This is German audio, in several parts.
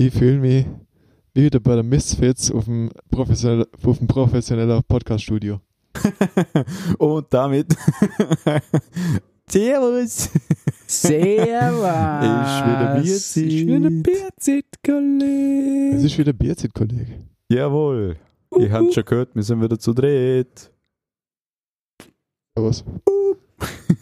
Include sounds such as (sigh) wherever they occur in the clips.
Ich fühle mich wie wieder bei der Misfits auf dem, professionell, auf dem professioneller Podcast-Studio. (laughs) Und damit (laughs) Servus! Servus! Ist wieder Bierzeit. Ist wieder Bierzeit, Kollege. Es ist wieder Bierzeit, Kollege. Jawohl. Ihr habt schon gehört, wir sind wieder zu dritt. Servus.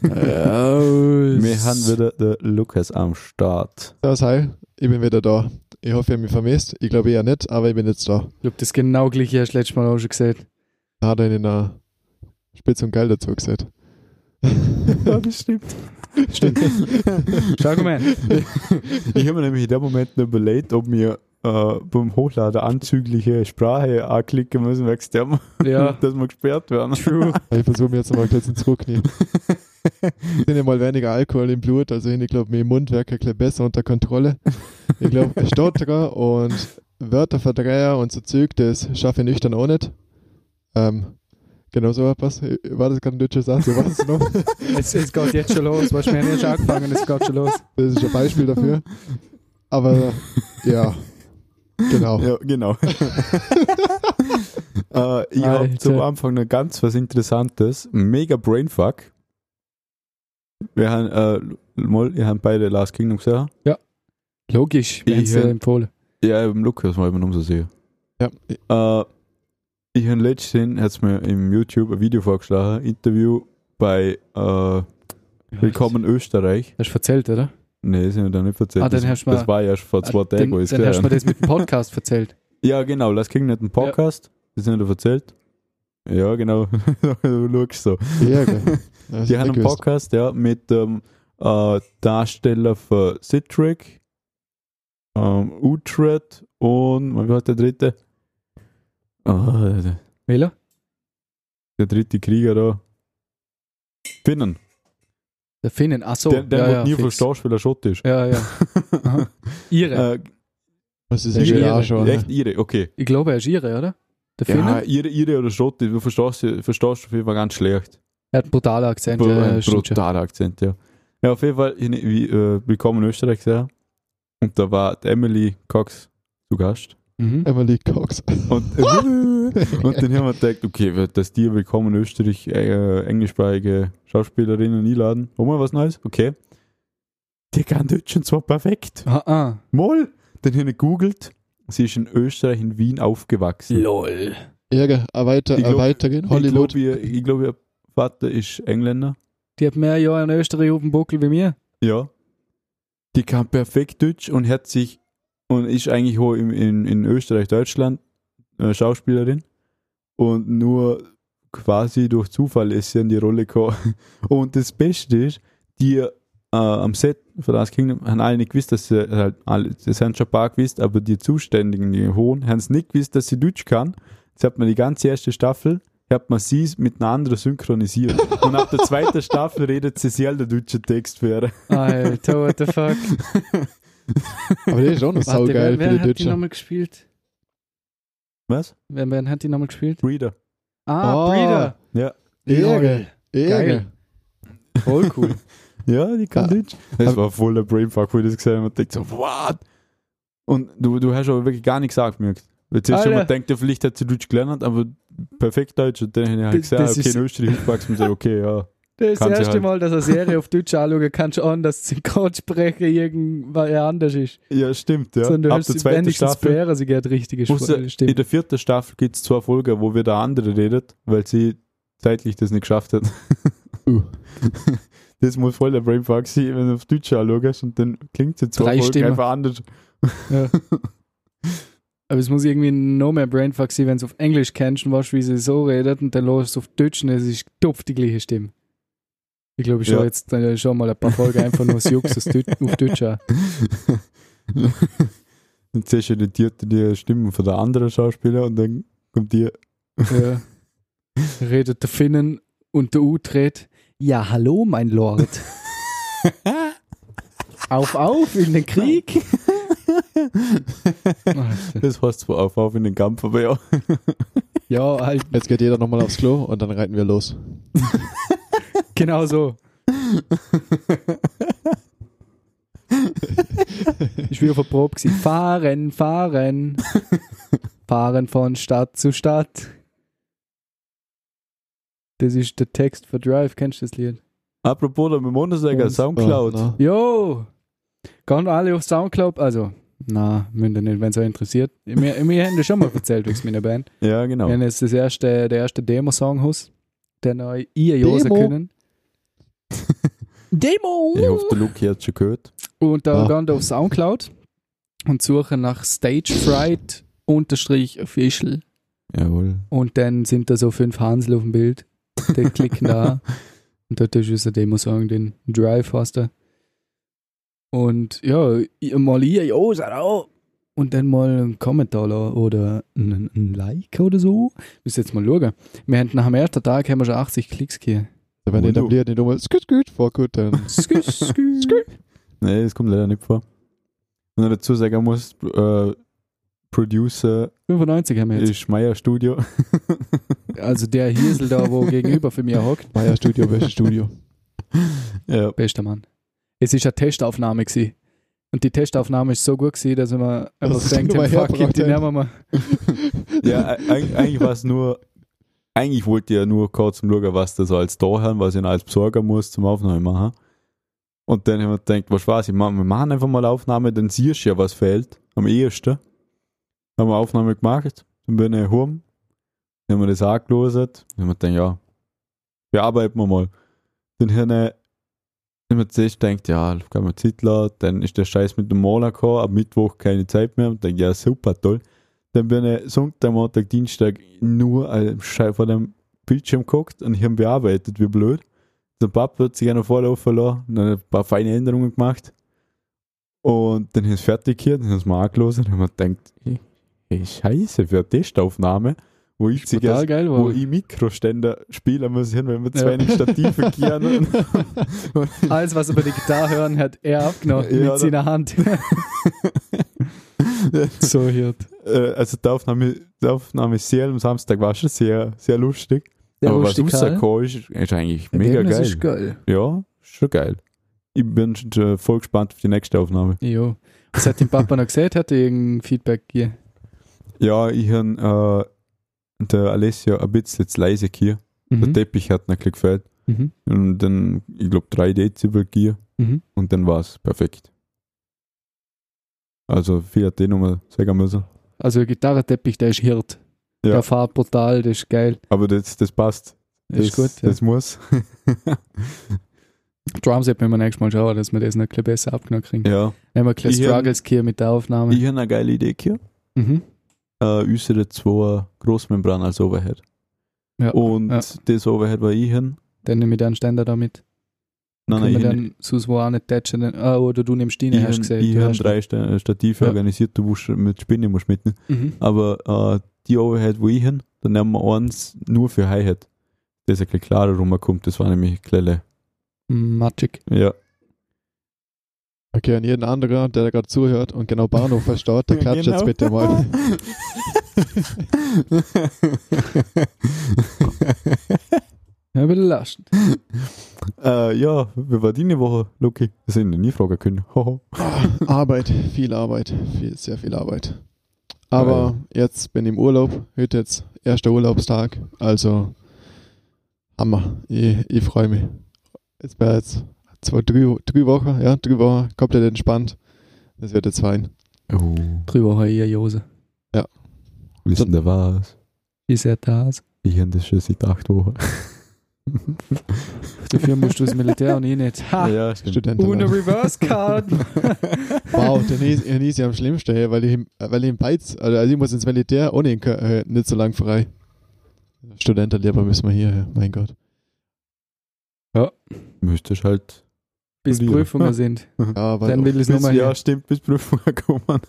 Wir haben wieder den Lukas am Start. Servus, hi. Ich bin wieder da. Ich hoffe, ihr habt mich vermisst. Ich glaube eher nicht, aber ich bin jetzt da. Ich glaube, das genau gleiche hast du letztes Mal auch schon gesagt. Hat er in einer Spitz und Geil dazu gesagt. Ja, das stimmt. Stimmt. (laughs) Schau mal. Ich habe mir nämlich in dem Moment noch überlegt, ob wir äh, beim Hochladen anzügliche Sprache anklicken müssen, wegen dem, Ja, (laughs) dass wir gesperrt werden. true. Ich versuche mir jetzt mal kurz ins Zurücknehmen. (laughs) (laughs) Sind ja mal weniger Alkohol im Blut, also ich glaube, mein Mund wäre ein bisschen besser unter Kontrolle. Ich glaube, Stotterer und Wörterverdreher und so Zeug, das schaffe ich nüchtern auch nicht. Ähm, genau so etwas. War das gerade ein deutscher Satz? War das noch? (laughs) Es, es geht jetzt schon los. Haben jetzt schon angefangen, es geht schon los. Das ist ein Beispiel dafür. Aber ja, genau. Ja, genau. (laughs) äh, ich habe zum Anfang noch ganz was Interessantes. Mega Brainfuck. Wir haben, äh, mal, wir haben beide Last Kingdom gesehen. Logisch, wir haben ja empfohlen. Ja, im Lukas mal immer so sehen. Ja, Äh, ich habe letztens, hat mir im YouTube ein Video vorgeschlagen, Interview bei äh, Willkommen Österreich. Hast du erzählt, oder? Nee, das habe ich da nicht erzählt. Ah, das, hast du mal- das war ja schon vor zwei Ah, Tagen, wo dann, hast du mir das mit dem Podcast erzählt. (laughs) Ja, genau, Last Kingdom hat einen Podcast, das habe ich dir erzählt. Ja, genau, (laughs) du schaust so. ja, okay. Das Die haben einen gewusst. Podcast, ja, mit dem äh, Darsteller für Citric, ähm, Utrecht und, wie war der dritte? Ah, der, Wähler? der dritte Krieger da. Finnen. Der Finnen. Ach so. der der ja, wird ja, nie fix. verstehst, weil er Schott ist. Ja, ja. (laughs) Ihre. äh, Das ist Ihre. auch schon. echt ihre, okay. Ich glaube, er ist Ihre, oder? Der Ja, ihre, ihre oder Schott, du verstehst, verstehst auf jeden Fall ganz schlecht. Er hat einen brutalen Akzent. Br- Ja, stimmt schon. brutaler Akzent, ja. Ja, auf jeden Fall, ich, wie, äh, willkommen in Österreich sehr. Und da war die Emily Cox zu Gast. Mhm. Emily Cox. Und, (laughs) und dann haben wir gedacht, okay, wird das dir willkommen in Österreich äh, englischsprachige Schauspielerinnen einladen. Haben wir was Neues? Okay. Die kann Deutsch und zwar perfekt. Ah, ah. Moll! Dann habe ich gegoogelt. Sie ist in Österreich, in Wien aufgewachsen. Lol. Ärger, erweiter, Ich glaub- erweitern. Ich Hollywood. glaube, ihr, ich glaub, ihr Vater ist Engländer. Die hat mehr Jahre in Österreich auf dem Buckel wie mir. Ja. Die kann perfekt Deutsch und hat sich und ist eigentlich auch in, in, in Österreich, Deutschland äh, Schauspielerin. Und nur quasi durch Zufall ist sie in die Rolle gekommen. (laughs) Und das Beste ist, die äh, am Set von Last Kingdom haben alle nicht gewusst, dass sie halt alle, das haben schon ein paar gewusst, aber die Zuständigen, die Hohen, haben es nicht gewusst, dass sie Deutsch kann. Jetzt hat man die ganze erste Staffel, hat man sie mit einer anderen synchronisiert. (laughs) Und ab der zweiten Staffel redet sie selber den deutschen Text für ihre. Alter, what the fuck. (laughs) Aber der ist auch noch saugeil wer, für wer die hat die Deutschen. nochmal gespielt? Was? Wer, wer hat die nochmal gespielt? Breeder. Ah, Oh. Breeder. Ja. Ärger. Ärger. Geil. Voll cool. (laughs) Ja, die kann Ah. Deutsch. Das war voll der Brainfuck, wo ich das gesehen habe und dachte so, what? Und du, du hast aber wirklich gar nichts gesagt, merkt. Weil zuerst schon mal denkt, ja, vielleicht hat sie Deutsch gelernt, aber perfekt Deutsch. Und dann habe ich halt Das- gesagt, das okay, ist- in Österreich aufgewachsen und gesagt, okay, ja. Das Kann sie erste halt. Mal, dass eine Serie auf Deutsch anschauen kannst, an, dass Synchronsprecher irgendwas anders ist. Ja, stimmt, ja. Sondern du Ab hast der sie zweiten Staffel. Bären, sie geht richtige ja- Stimme. In der vierten Staffel gibt es zwei Folgen, wo wieder der andere redet, weil sie zeitlich das nicht geschafft hat. Uh. (laughs) Das muss voll der Brainfuck sein, wenn du auf Deutsch anschaust und dann klingt zwei Drei Folgen Stimmen. einfach anders. Ja. (laughs) Aber es muss irgendwie noch mehr Brainfuck sein, wenn du auf Englisch kennst und weißt, wie sie so redet und dann los auf Deutsch und es ist tupf die gleiche Stimme. Ich glaube, ich schaue Ja. jetzt äh, schon mal ein paar Folgen einfach nur (laughs) Jux auf Deutsch an. (laughs) dann siehst du die, die, Stimmen von der anderen Schauspieler und dann kommt die. Ja. Redet der Finnen und der Utrecht. Ja, hallo, mein Lord. auf, auf in den Krieg. Das heißt zwar auf, auf in den Kampf, aber ja. ja, halt Jetzt geht jeder nochmal aufs Klo und dann reiten wir los. genau so. Ich war auf der Probe. Gewesen. Fahren, fahren. fahren von Stadt zu Stadt. Das ist der Text für Drive. Kennst du das Lied? Apropos, da mit Monatssäger, Und- Soundcloud. Oh, Jo! Gehen alle auf Soundcloud? Also, na, müsst ihr nicht, wenn es euch interessiert. Wir, wir haben das schon mal erzählt wegen meiner Band. (laughs) ja, genau. Wir haben jetzt das erste, der erste Demo-Song aus, den euch ihr hören Demo? können. (laughs) Demo! Ich hoffe, der Luke hat schon gehört. Und da Ah. gehen wir auf Soundcloud und suchen nach Stage Fright unterstrich official. Jawohl. Und dann sind da so fünf Hansel auf dem Bild. Die klicken da. Und dort ist unser Demo-Song, den Drive hast du. Und ja, mal ihr, ja, seid auch. Und dann mal einen Kommentar oder ein, ein Like oder so. Müssen jetzt mal schauen. Wir haben nach dem ersten Tag haben wir schon 80 Klicks hier. Und dem du? Lied nicht nochmal sküt sküt vor gut, dann Skü, skü, skü. Nee, das kommt leider nicht vor. Wenn ich dazu sagen muss, äh, Producer 95 haben wir jetzt. ist Meier Studio. (laughs) Also der Hiesel da, wo (laughs) gegenüber für mir hockt. Meier Studio, welches Studio? (laughs) ja. Bester Mann. Es ist eine Testaufnahme gewesen. Und die Testaufnahme ist so gut gewesen, dass wir einfach mal fuck it, die haben. nehmen wir. (laughs) ja, e- eig- eigentlich war es nur, eigentlich wollte ich ja nur kurz schauen, was das alles da haben, was ich noch als besorgen muss zum Aufnahme machen. Und dann haben wir gedacht, was weiß ich, wir machen einfach mal Aufnahme, dann siehst du ja, was fehlt. Am ehesten. Haben wir Aufnahme gemacht, dann bin ich heim, haben wir das angelöst, dann haben wir gedacht, ja, bearbeiten wir mal. Dann haben wir haben zuerst gedacht, ja, kann man Zeit lassen, dann ist der Scheiß mit dem Maler gekommen, ab Mittwoch keine Zeit mehr und dann, ja, super, toll. Dann bin ich Sonntag, Montag, Dienstag nur äh, vor dem Bildschirm geguckt und ich habe bearbeitet, wie blöd. Der Papa hat sich noch vorlaufen lassen, dann ein paar feine Änderungen gemacht. Und dann ist es fertig hier, dann haben wir angelost und haben wir gedacht, hey, hey, scheiße, für eine Testaufnahme, wo ich Total erst, geil wo ich Mikroständer spielen muss, wenn wir zu Ja. wenig Stative gehen. (laughs) Alles, was über die Gitarre hören, hat er abgenommen Ja, mit seiner Hand. (laughs) so hört. Äh, also die Aufnahme, die Aufnahme sehr am Samstag war schon sehr, sehr lustig. Der Aber was Rustikal. rausgekommen ist, ist eigentlich mega Ergebnis geil. ist geil. Ja, schon geil. Ich bin schon voll gespannt auf die nächste Aufnahme. Jo. Was hat dein Papa noch gesagt? Hat er irgendein Feedback gegeben? Ja, ich habe äh, der Alessio ein bisschen zu leise hier. Der Mhm. Teppich hat bisschen gefällt. Mhm. Und dann, ich glaube, 3 Dezibel hier. Mhm. Und dann war es perfekt. Also, viel hat die nochmal sagen müssen. Also der Gitarrenteppich, der ist Hirt. Ja. Der fährt brutal, das ist geil. Aber das, das passt. Das ist gut. Ja. Das muss. (laughs) Drums hätten wir nächstes Mal schauen, dass wir das noch ein bisschen besser abgenommen kriegen. ja. Nehmen wir ein bisschen Ich Struggles hier mit der Aufnahme. Ich habe eine geile Idee hier. Mhm. Äh, unsere zwei Großmembran als Overhead. Ja. Und ja. das Overhead war ich hin. Dann nehme ich den Ständer da mit. Nein, nein, ich, dann sonst wo auch nicht tätschen. Ah, oder du nimmst die, ich, hast du ich, habe drei Sta- Stative Ja. organisiert, du musst mit Spinne musst mitnehmen. Mhm. Aber äh, die Overhead, wo ich hin, dann nehmen wir eins nur für Hi-Hat. Das ein bisschen klarer rumkommt, das war nämlich kleine. Magic. Ja. Okay, an jeden anderen, der da gerade zuhört und genau Bahnhof verstaut, der (laughs) klatscht Genau. jetzt bitte mal. (laughs) Ja, belastend. äh, ja, wie war deine Woche, Luki? Das hätte ich nie fragen können. (laughs) Arbeit, viel Arbeit, viel, sehr viel Arbeit. Aber jetzt bin ich im Urlaub, heute jetzt erster Urlaubstag, also Hammer, ich, ich freue mich. Jetzt wäre jetzt zwei, drei, drei Wochen, ja, drei Wochen komplett entspannt. Das wird jetzt fein. oh. Drüber habe ich eine Jose. Wissen der was? Ist er das? Ich habe das schon seit acht Wochen. (laughs) Dafür musst du ins Militär und ich nicht. Ha! ja. Studenten. Ohne Reverse Card. (laughs) Wow, den ist, den ist ja am schlimmsten, ja, weil ich, im- weil ich im Beiz, also ich muss ins Militär ohne ihn äh, nicht so lang frei. Studentenlehrer müssen wir hier, ja, mein Gott. Müsstest halt. Bis Studieren. Prüfungen (laughs) sind. Ja, weil Dann will es nochmal ja, stimmt, bis Prüfungen (laughs) kommen.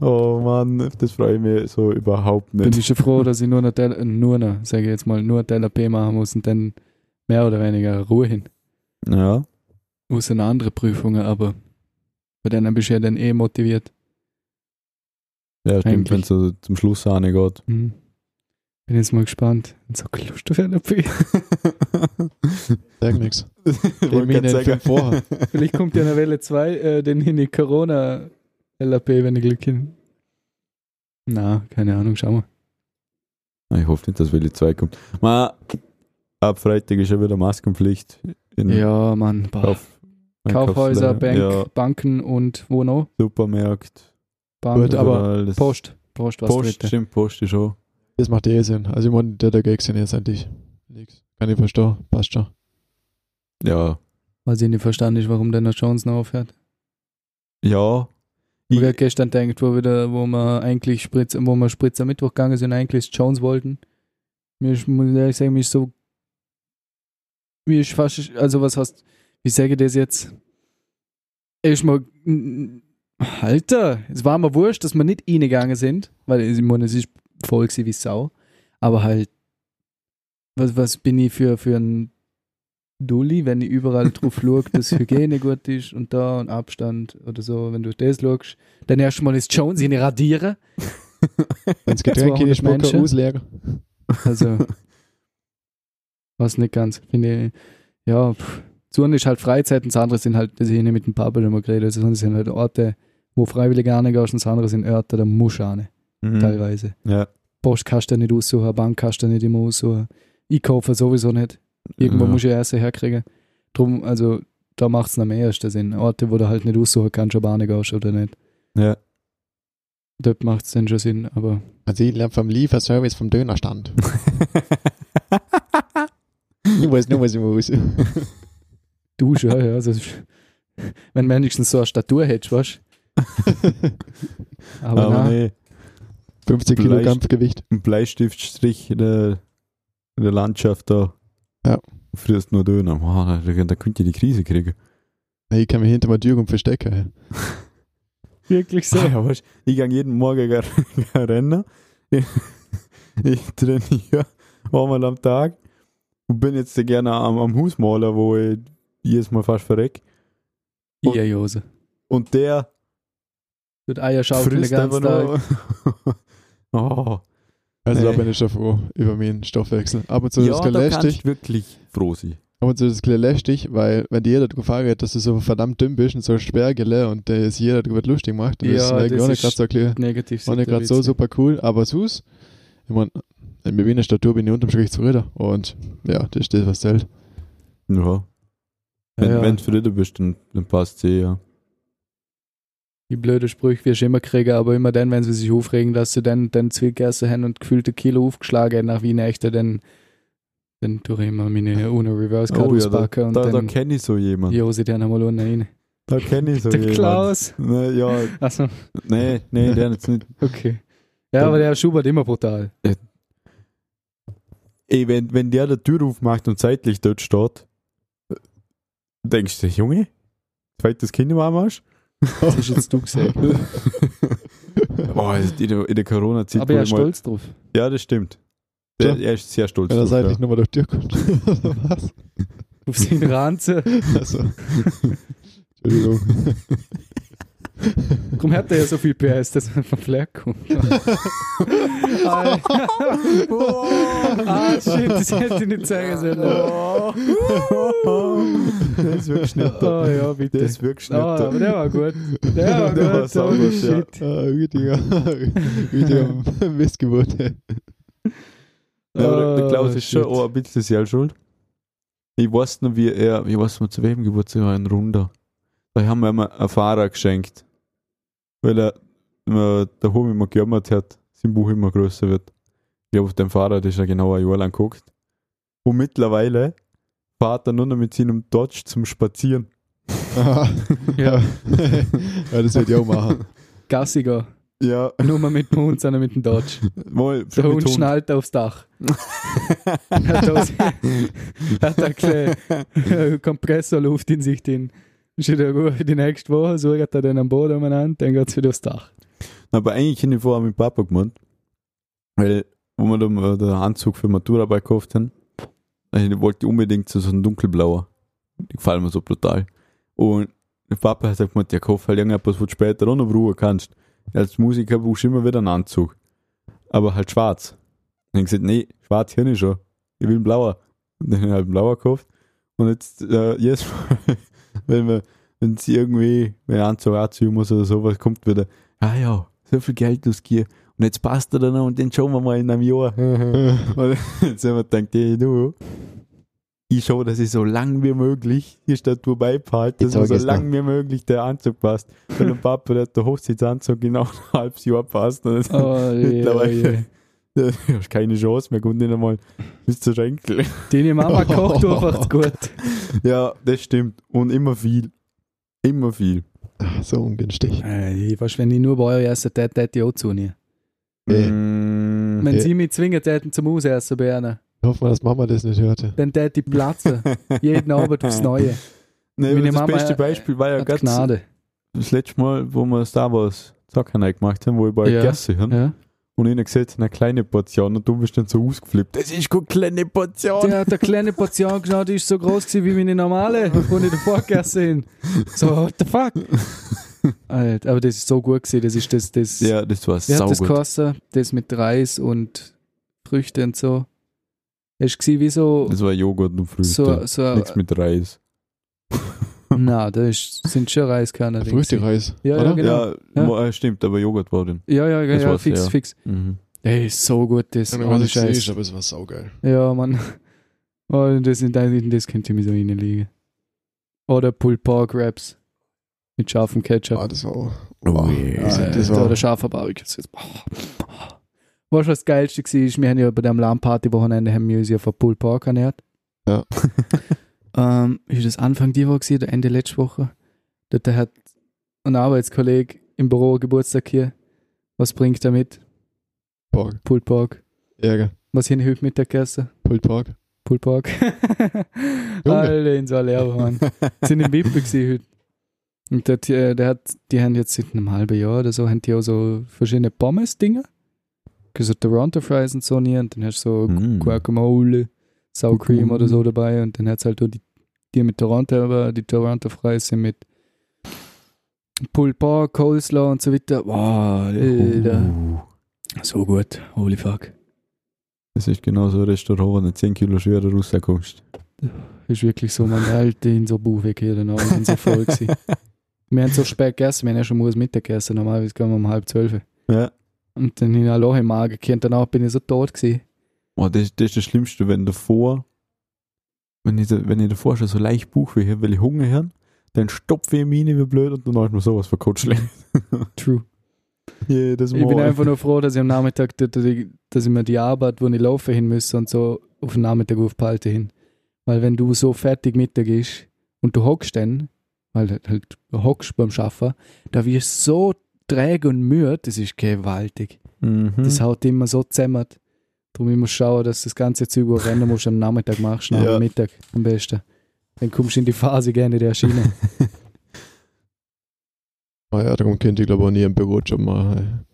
oh Mann, das freue ich mich so überhaupt Bin nicht. ich schon froh, dass ich nur noch, Del nur noch, sage ich jetzt mal, nur DLP machen muss und dann mehr oder weniger Ruhe hin. Ja, Außer noch andere Prüfungen, aber bei denen bist du ja dann eh motiviert. ja stimmt, wenn es zum Schluss auch nicht geht. Mhm. Bin jetzt mal gespannt. So Lust auf LAP. Sag nix. (laughs) Sagen. vorher. (laughs) Vielleicht kommt ja eine Welle 2, äh, den hin die Corona LAP, wenn ich Glück hin. Na, keine Ahnung, schauen wir. Ich hoffe nicht, dass Welle 2 kommt. Ma, ab Freitag ist ja wieder Maskenpflicht. In Ja, Mann. Kauf, Kaufhäuser, Bank, Ja, Banken und wo noch? Supermarkt. Bank, Gut, aber Post. Post, was Post, stimmt, Post ist schon. Das macht eh Sinn. Also ich meine, der der Gag sind jetzt eigentlich nix. Kann ich verstehen. Passt schon. Ja. Weil ich nicht verstanden ist, warum der Jones noch aufhört. Ja. Ich Ich, habe gestern gedacht, wo, wieder, wo wir eigentlich Spritz, wo wir Spritz am Mittwoch gegangen sind, eigentlich Jones wollten. Mir ist, muss ich ehrlich sagen, mir ist so. Mir ist fast. Also, was heißt. Wie sage ich das jetzt? Ist mal. Alter, es war mir wurscht, dass wir nicht reingegangen sind, weil ich meine, es ist voll wie Sau. Aber halt. Was, was bin ich für, für ein Dulli, wenn ich überall drauf (laughs) schaue, dass Hygiene gut ist und da und Abstand oder so, wenn du das schaust, dann erstmal ist Jones in radieren. (laughs) Wenn's Getränke in die 200 Spucke Menschen. ausleeren. Also, (laughs) was nicht ganz. Finde ich, ja, pff. das eine ist halt Freizeit und das andere sind halt, das ich nicht mit dem Papa immer geredet, also das sind halt Orte, wo freiwillig gerne gehst und das andere sind Orte, da musst du auch nicht, Mhm. teilweise. Ja. Post kannst du nicht aussuchen, Bank kannst du nicht immer aussuchen. Einkaufen sowieso nicht. Irgendwo ja. musst du ja erst herkriegen. Drum, also, da macht es am ehesten Sinn. Orte, wo du halt nicht aussuchen kannst, ob du gehst oder nicht. Ja. Dort macht es dann schon Sinn, aber Also ich lerne vom Lieferservice vom Dönerstand. Ich (laughs) weiß nur, was ich muss. du schon, ja. Also, (laughs) wenn du wenigstens so eine Statur hättest, weißt du? (laughs) Aber, Aber nein. nee, 50 Kilo Kampfgewicht. ein Bleistiftstrich in der, in der Landschaft da. Ja. Frisst nur Döner. Wow, da, da könnt ihr die Krise kriegen. Ich kann mich hinter meiner Tür verstecken. (laughs) Wirklich so. Ah, weißt, ich gehe jeden Morgen gar- (laughs) gar rennen. Ich, (laughs) ich trainiere einmal am Tag und bin jetzt gerne am, am Hausmaler, wo ich jedes Mal fast verreck. Ja, Jose. Und der Tut Eier schaukeln den ganzen Tag. Oh. Also da Nee. bin ich schon froh über meinen Stoffwechsel. Ab und zu ist ja, es da gleich kann lästig. ich wirklich froh sein. Ab und zu ist es lästig, weil wenn dir jeder drauf fragt, dass du so verdammt dünn bist und so Sperrgele und der ist jeder darüber lustig macht, dann Ja, ist es auch nicht ist gerade so, klar- Negativ. auch nicht gerade so super cool. Aber sus, ich meine, mit meiner Statur bin ich unterm Strich zufrieden. Und ja, das ist das, was zählt. Ja. Wenn Ja, ja. du zufrieden bist, dann, dann passt es eh, ja. Die blöde Sprüche wirst du immer kriegen, aber immer dann, wenn sie sich aufregen, dass sie dann, dann Zwickessen haben und gefühlte Kilo aufgeschlagen haben nach Wien Echte, dann, dann tue ich immer meine Uno Reverse Card Oh ja, auspacken und Da, da dann kenne ich so jemanden. jose den einmal unten rein. Da kenne ich so (laughs) Der jemanden. Klaus. Ne, ja, Achso, nee, nee, der jetzt nicht. okay. Ja, aber der Schubert immer brutal. Ey, wenn, wenn der die Tür aufmacht und zeitlich dort steht, denkst du, Junge, zweites Kind im Arsch? Das ist jetzt du gesagt. (laughs) Boah, in der, in der Corona-Zeit. aber er ich ist mal- stolz drauf. Ja, das stimmt. Der, So. Er ist sehr stolz Wenn er drauf, seitlich ja. nochmal durch die Tür kommt. (laughs) was? Auf seinen Ranze. Also. (laughs) Entschuldigung. Darum hat er ja so viel PS, dass man vom Flair kommt. (laughs) ah, (laughs) shit, das hätte ich nicht sagen sollen. das wird geschnitten. Oh ja, bitte. Das wird geschnitten. Ah, aber der war gut. Der war Der war gut. sauber, Holy ja. shit. Ah, richtiger, richtiger Missgeburt. Ja, aber der, der Klaus Ah, ist schon shit. auch ein bisschen selber schuld. Ich weiß noch, wie er, ich weiß noch, zu wem Geburtstag war, ein Runder. Da haben wir ihm einen Fahrer geschenkt. Weil er immer daheim immer gejammert hat, sein Buch immer größer wird. Ich glaube, auf dem Fahrrad ist er genau ein Jahr lang geguckt. Und mittlerweile fährt er nur noch mit seinem Dodge zum Spazieren. Aha. (laughs) Ja. ja, (laughs) das würde ich auch machen. Gassiger. Ja, Nur mal mit dem Hund, sondern mit dem Dodge. mal Der mit Hund schnallt aufs Dach. (laughs) hat aus, hat eine kleine Kompressorluft in sich drin. Ist wieder gut die nächste Woche, sucht er den am Boden umeinander, dann geht's wieder aufs Dach. Aber eigentlich hätte ich vorher mit Papa gemeint. Weil, wo wir da mal den Anzug für Maturarbeit gekauft haben, ich wollte unbedingt so einen dunkelblauer. Die gefallen mir so brutal. Und der Papa hat gesagt, ja, kauf halt irgendetwas, wo du später auch noch brauchen kannst. Als Musiker brauchst du immer wieder einen Anzug. Aber halt schwarz. dann gesagt, nee, schwarz hier nicht schon. Ich will einen blauer. Und dann habe ich einen blauer gekauft. Und jetzt, äh, jedes Mal, (laughs) wenn wir, wenn sie irgendwie, wenn ein Anzug anziehen muss oder sowas, kommt wieder, ah ja, so viel Geld ausgeben. Und jetzt passt er dann noch und den schauen wir mal in einem Jahr. und jetzt haben wir gedacht, hey, du, ich schaue, dass ich so lang wie möglich die Statur beibehalte, dass mir so lang wie möglich der Anzug passt. Weil der Papa, der hat der Hochzeitsanzug genau ein halbes Jahr passt. Und Oh, mittlerweile (laughs) du hast keine Chance mehr, kommt nicht einmal bis zur Schenkel. Deine Mama (laughs) kocht einfach zu gut. Ja, das stimmt. Und immer viel. Immer viel. Ach, so ungünstig. Äh, ich weiß, wenn ich nur bei euch esse, dann hätte ich auch zunehmen. Nee. Mm, Wenn Okay. sie mich zwingen täten zum Ausessen bei ihnen, Ich hoffe mal, dass Mama das nicht hörte. dann täte ich platzen. Jeden Abend aufs Neue. nee, das Mama, beste Beispiel war ja ganz Gnade. das letzte Mal, wo wir Star Wars Zocken gemacht haben, wo ich bei euch Ja. gegessen habe. Ja. Und ich gesagt, eine kleine Portion und du bist dann so ausgeflippt. Das ist keine kleine Portion. Der hat eine kleine Portion geschaut, die ist so groß gewesen wie meine normale, wo ich davor gegessen habe. So, what the fuck? Alter, aber das ist so gut gewesen. Das ist das, das, Ja, das war hat das gekostet? Das mit Reis und Früchte und so. Es war wie so, Das war Joghurt und Früchte. so, so Nichts mit Reis. Na, das ist, sind schon Reiskörner. Früchtereis. Ja, ja, genau. Ja, Ja. äh, stimmt, aber Joghurt war drin. Ja, ja, ja, Das ja fix, ja. fix. Mhm. Ey, ist so gut, das. Nicht, Ohne Scheiß. sehe, aber es war saugeil. Ja, Mann. (laughs) Oh, das, in das, das könnte ich mir so reinlegen. Oder Pulled Pork Wraps. Mit scharfem Ketchup. Ah, das war auch. Oh Wow. yeah. Das, das Alter, war, oder scharfer Barbecue. Das ist-. Weißt du, was das Geilste war? Wir haben ja bei dem Lammparty-Wochenende haben wir uns ja von Pulled Pork ernährt. Ja. (laughs) ähm, ist das Anfang die Woche oder Ende letzte Woche? Dort hat ein Arbeitskollege im Büro Geburtstag hier. Was bringt er mit? Pork. Pulled Pork. Ärger. Was wir heute Mittag gegessen? Pulled Pork. Pulled Pork. Alter, in so leer, Mann. (laughs) sind im Wippe gewesen heute. Und der, der, der hat, die haben jetzt seit einem halben Jahr oder so, haben die auch so verschiedene Pommes-Dinger. So Toronto Fries und so nie. Und dann hast du so Mm. Guacamole, Sour Cream oder so Guacamole. dabei. Und dann hat es halt auch die, die mit Toronto, aber die Toronto Fries sind mit Pulled Pork, Coleslaw und so weiter. Wow, Alter. Uh, So gut. Holy fuck. Das ist genau so ein Restaurant, wo du 10 Kilo schwerer rauskommst. Ist wirklich so, man Alter, in so Buch weg hier, dann sind so voll (laughs) gewesen. Wir haben so spät gegessen, wir haben ja schon morgens Mittag gegessen, normalerweise gehen wir um halb zwölf. Ja. Und dann in ein Loch im Magen gekehrt, danach bin ich so tot gewesen. Oh, das, das ist das Schlimmste, wenn davor, wenn ich, wenn ich davor schon so leicht Bauchweh habe, weil ich Hunger habe, dann stopfe ich rein wie blöd und dann ist mir sowas verkotzt schlecht. (laughs) True. (laughs) Mal. Ich bin einfach nur froh, dass ich am Nachmittag, dass ich, ich mir die Arbeit, wo ich laufen hin muss und so, auf den Nachmittag aufbehalte hin. Weil wenn du so fertig Mittag ist und du hockst dann, weil du halt hockst beim Schaffen, da wirst du so träge und müde, das ist gewaltig. Mhm. Das haut immer so zusammen. Darum immer schauen, dass das ganze Zeug, du rennen musst, am Nachmittag machst, nach Ja. dem Mittag am besten. Dann kommst du in die Phase gerne der Schiene. (laughs) Ah ja, darum könnte ich glaube auch nie einen Bürojob machen.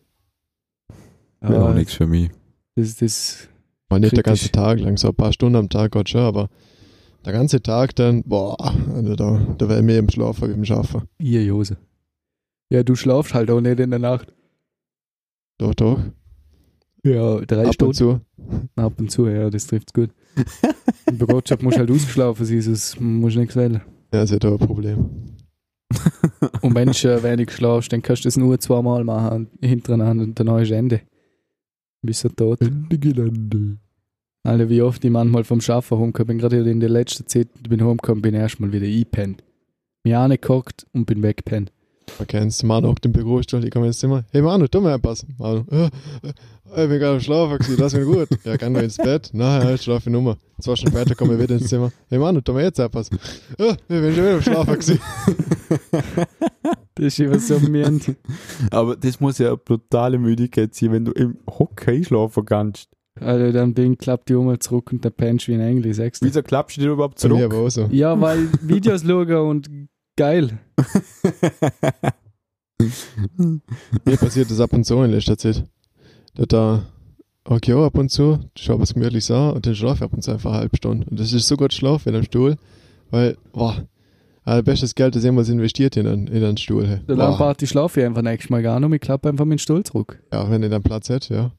Wäre auch Aber nichts für mich. das, das, Mal nicht der Kritisch. ganze Tag lang, so ein paar Stunden am Tag Gott schon, aber der ganze Tag dann, boah, also da, da wäre ich mehr im Schlafen wie im Schaffen. ihr Jose. Ja, du schlafst halt auch nicht in der Nacht. Doch, doch. Ja, drei Ab und Stunden. zu. Ab und zu, ja, das trifft's gut. Im Bürojob musst du halt ausgeschlafen sein, sonst musst du nichts wählen. Ja, ist ja ein Problem. (laughs) Und wenn du äh, wenig schlafst, dann kannst du das nur zweimal machen, hintereinander und dann ist Ende. Bist du tot. Ende Gelände. Alter, wie oft ich manchmal vom Schaffen rumgekommen bin, gerade in der letzten Zeit, ich bin rumgekommen, bin erstmal wieder eingepennt. Mich angehockt und bin weggepennt. Man kennt's, Manu hockt im Bürostuhl, ich komme ins Zimmer. Hey Manu, tu mir etwas. Manu, äh, (laughs) äh, ich bin gerade am Schlafen gewesen, lass mich gut. Ja, kann nur ins Bett. Nein, ja, ich schlafe nur. Zwei Stunden später komme ich wieder ins Zimmer. Hey Manu, tu mir jetzt etwas. Äh, ich bin schon wieder am Schlafen gewesen. (laughs) Das ist immer so münd. Aber das muss ja eine brutale Müdigkeit sein, wenn du im Hocker einschlafen kannst. Alter, dann Ding klappt die Oma zurück und dann pennst wie ein Engel, sagst du. Wieso klappst du dir überhaupt zurück? so. Ja, weil Videos schauen und geil. (laughs) Mir passiert das ab und zu in letzter Zeit. Da, da okay, auch ab und zu, schau was gemütlich an und dann schlafe ich ab und zu einfach eine halbe Stunde. Und das ist so gut schlafen in einem Stuhl, weil, boah, also bestes Geld, das jemals investiert in einen, in einen Stuhl. Der. Lampard, die schlafe ich einfach nächstes Mal gar nicht. Ich klappe einfach meinen Stuhl zurück. Ja, wenn ihr dann Platz hättet, ja.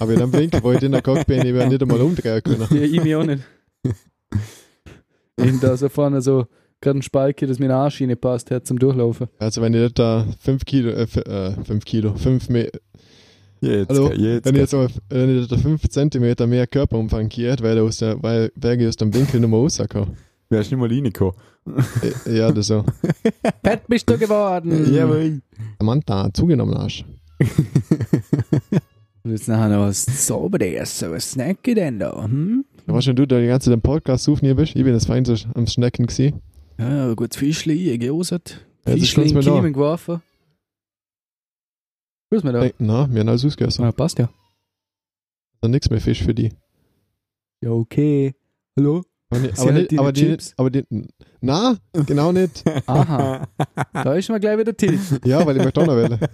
Aber in dem Winkel, wo ich den geguckt bin, ich werde nicht einmal umdrehen können. (laughs) Ja, ich mich auch nicht. (laughs) Ich da so vorne so gerade ein Spalke, das mir in den Arsch nicht passt, hat zum Durchlaufen. Also wenn ich da 5 Kilo, äh, 5 Kilo, 5 Meter, Jetzt, Hallo, jetzt. wenn ich jetzt aber, wenn ich da 5 Zentimeter mehr Körperumfang hätte, weil aus der, weil, wäre ich aus dem Winkel mehr rausgekommen. Wärst nicht mal reingekommen. Äh, ja, das so. (laughs) Fett bist du geworden! (laughs) Jawohl. Samantha, zugenommen Arsch. (laughs) Und jetzt nachher noch was Sauberes, so was Snacky denn da, hm? Da schon du, der die ganze Zeit den Podcast suchen hier bist. Ich bin das fein so am Schnecken gewesen. Ja, gut, Fischli, ich geosert. Ja, das Fischli kannst in Kiemen geworfen. Grüß mir da. Hey, na, wir haben alles ausgegessen. Ja, passt ja. Dann nichts mehr Fisch für die. Ja, okay. Hallo? Aber, nicht, aber, nicht, die aber, die, aber die, na, genau nicht. (laughs) Aha. da ist mir gleich wieder tief. Ja, weil ich McDonald's will.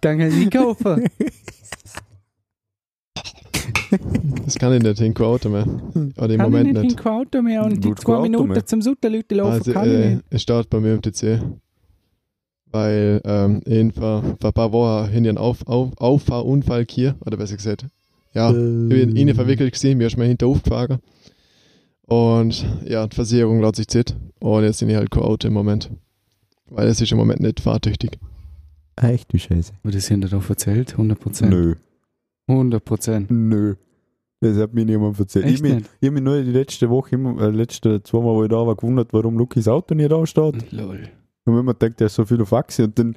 Gang einkaufen. Das kann ich nicht in kein Auto mehr. Oder im kann Moment ich nicht nicht. in kein Auto mehr und die zwei Minuten mehr. zum Sutterleute laufen Also, kann ich äh, nicht. es startet bei mir im TC. Weil ähm, in vor, vor ein paar Wochen hin einen Auf, Auf, Auffahrunfall hier, oder besser gesagt, ja, ich bin innen verwickelt gesehen, mir ist mal hinter aufgefahren. Und ja, die Versicherung lässt sich zit. Und jetzt sind ich halt kein Auto im Moment. Weil es ist im Moment nicht fahrtüchtig. Echt, du Scheiße. Aber das haben die doch erzählt, 100 Prozent. Nö. 100 Prozent. Nö. Das hat mir niemand erzählt. Ich Echt habe nicht? mich, ich hab mich nur die letzte Woche, immer, äh, letzte zwei Mal, wo ich da war, gewundert, warum Lukis Auto nicht da steht. Lol. Und wenn man denkt, der ist so viel auf Achse und dann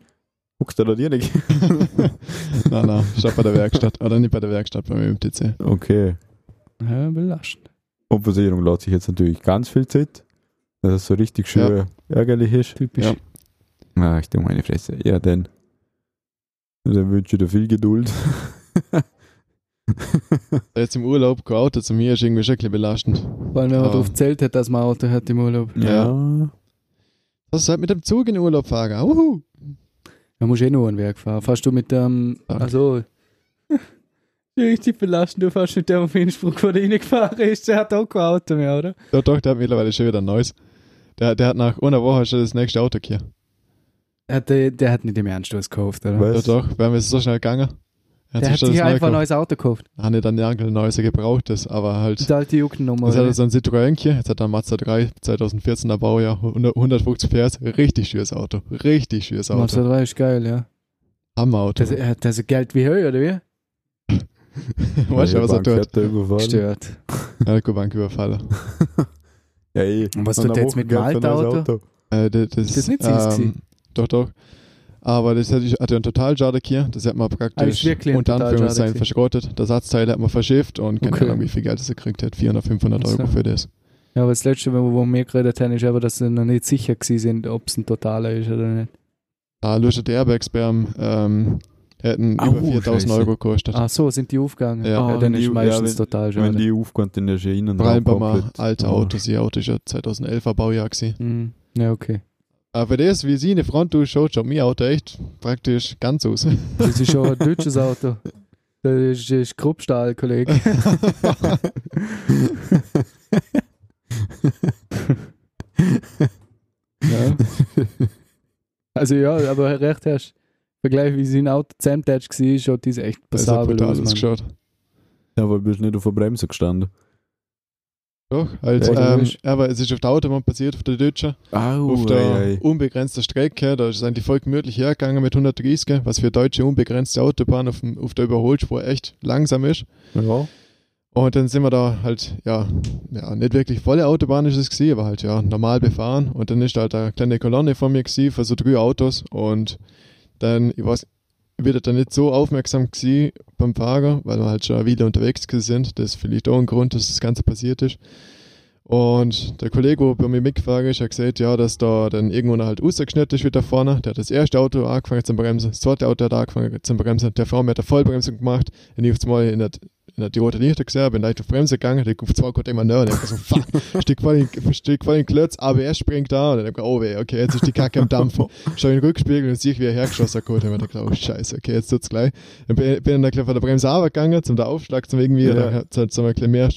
guckst du da dir nicht. (laughs) (laughs) nein, nein, statt bei der Werkstatt. Oder nicht bei der Werkstatt, bei mir im TC. Okay. Ja, belastend. Und Versicherung lässt sich jetzt natürlich ganz viel Zeit, dass es so richtig schön ärgerlich ist. Typisch. Ja. Ach, du meine Fresse. Ja, dann. Dann wünsche ich dir viel Geduld. (laughs) (laughs) Jetzt im Urlaub kein Auto zu mir ist irgendwie schon ein bisschen belastend. Vor allem, wenn man Ah. darauf zählt hat, dass man ein Auto hat im Urlaub. ja. Was ist halt mit dem Zug in den Urlaub fahren? Uhu. Da musst du eh nur einen Weg fahren. Fährst du mit dem. Danke. Also. (laughs) Richtig belastend, du fährst mit dem auf Innsbruck, wo der reingefahren ist. Der hat auch kein Auto mehr, oder? Doch, doch, der hat mittlerweile schon wieder ein neues. Der, der hat nach einer Woche schon das nächste Auto hier. Der, hat- der, der hat nicht im Ernst was gekauft, oder? Was? Doch, doch, wir haben jetzt so schnell gegangen. Er Der hat sich das einfach ein neues Auto gekauft. Er hat nicht ein Jahr neues gebrauchtes, aber halt. Die alte Jugendnummer. Jetzt hat er so ein Citroën hier, jetzt hat er ein Mazda 3, 2014er Baujahr, 100 150 PS, richtig schönes Auto, richtig schönes Mazda Auto. 3 ist geil, ja. Hammerauto. Das, hat das Geld wie Höhe, oder wie? (laughs) weißt du, was er tut? Hat er überfahren. Gestört. Er hat die Bank überfallen. (laughs) Ja, eh. Und was tut am er jetzt mit dem ein alten Auto? Äh, das, das, Das ist nicht gewesen. Doch, doch. Aber das hat, hat ja einen Totalschaden hier, das hat man Ah, ist praktisch unter Anführungszeichen verschrottet. Das Ersatzteil hat man verschifft und keine Okay. Ahnung, wie viel Geld das er gekriegt hat. 400, 500 Euro für das. Ja, aber das letzte, wo, wir geredet haben, ist aber, dass sie noch nicht sicher gewesen sind, ob es ein totaler ist oder nicht. Ah, lustige Airbags beim ähm, hätten Au, über 4000 Scheiße. Euro gekostet. Ach so, sind die aufgegangen? Ja. ja dann wenn ist die- meistens ja, wenn- total Wenn schade. die aufgehen, dann ist ja innen Vor allem bei komplett. alten Ja. Auto. Ihr Auto ist ja 2011er Baujahr gewesen. Mhm. Ja, okay. Aber für das, wie sie in der Front durchschaut, schaut mein Auto echt praktisch ganz aus. (laughs) Das ist schon ein deutsches Auto. Das ist, das ist Kruppstahl, Kollege. ja. (laughs) Also ja, aber recht hast. Vergleich wie sein Auto zusammentouch war, schaut diese echt Das hat passabel brutal aus, ausgeschaut. Ja, aber du bist nicht auf der Bremse gestanden. Doch, halt, Ja, ähm, aber es ist auf der Autobahn passiert, auf der Deutschen. Au, auf der ei, ei. unbegrenzten Strecke, da es eigentlich voll gemütlich hergegangen mit 130, was für deutsche unbegrenzte Autobahn auf, dem, auf der Überholspur echt langsam ist. Ja. Und dann sind wir da halt, ja, ja, nicht wirklich volle Autobahn ist es gewesen, aber halt, ja, normal befahren. Und dann ist da halt eine kleine Kolonne vor mir gewesen, für so drei Autos. Und dann, ich weiß, ich bin da nicht so aufmerksam gewesen beim Fahrer, weil wir halt schon wieder unterwegs sind. Das ist vielleicht auch ein Grund, dass das Ganze passiert ist. Und der Kollege, der bei mir mitgefahren ist, hat gesagt, ja, dass da dann irgendwo noch halt rausgeschnitten ist wieder vorne. Der hat das erste Auto angefangen zu bremsen, das zweite Auto hat angefangen zu bremsen. Der Frau hat eine Vollbremsung gemacht. Und ich einmal in der, in der die rote Lichter gesehen, bin leicht auf Bremse gegangen, der auf zwei kommt immer näher. Und ich so, (laughs) fuck, stieg voll in, stieg voll in den Klötz, ABS springt da. Und dann hab ich oh weh, okay, jetzt ist die Kacke am Dampfen. (laughs) Schau in den Rückspiegel und sehe ich, wie er hergeschossen hat. Und ich gedacht, oh scheiße, okay, jetzt tut's gleich. Dann bin, bin dann gleich von der Bremse runtergegangen, zum der Aufschlag, zum irgendwie, Ja. da hat's halt ein bisschen mehr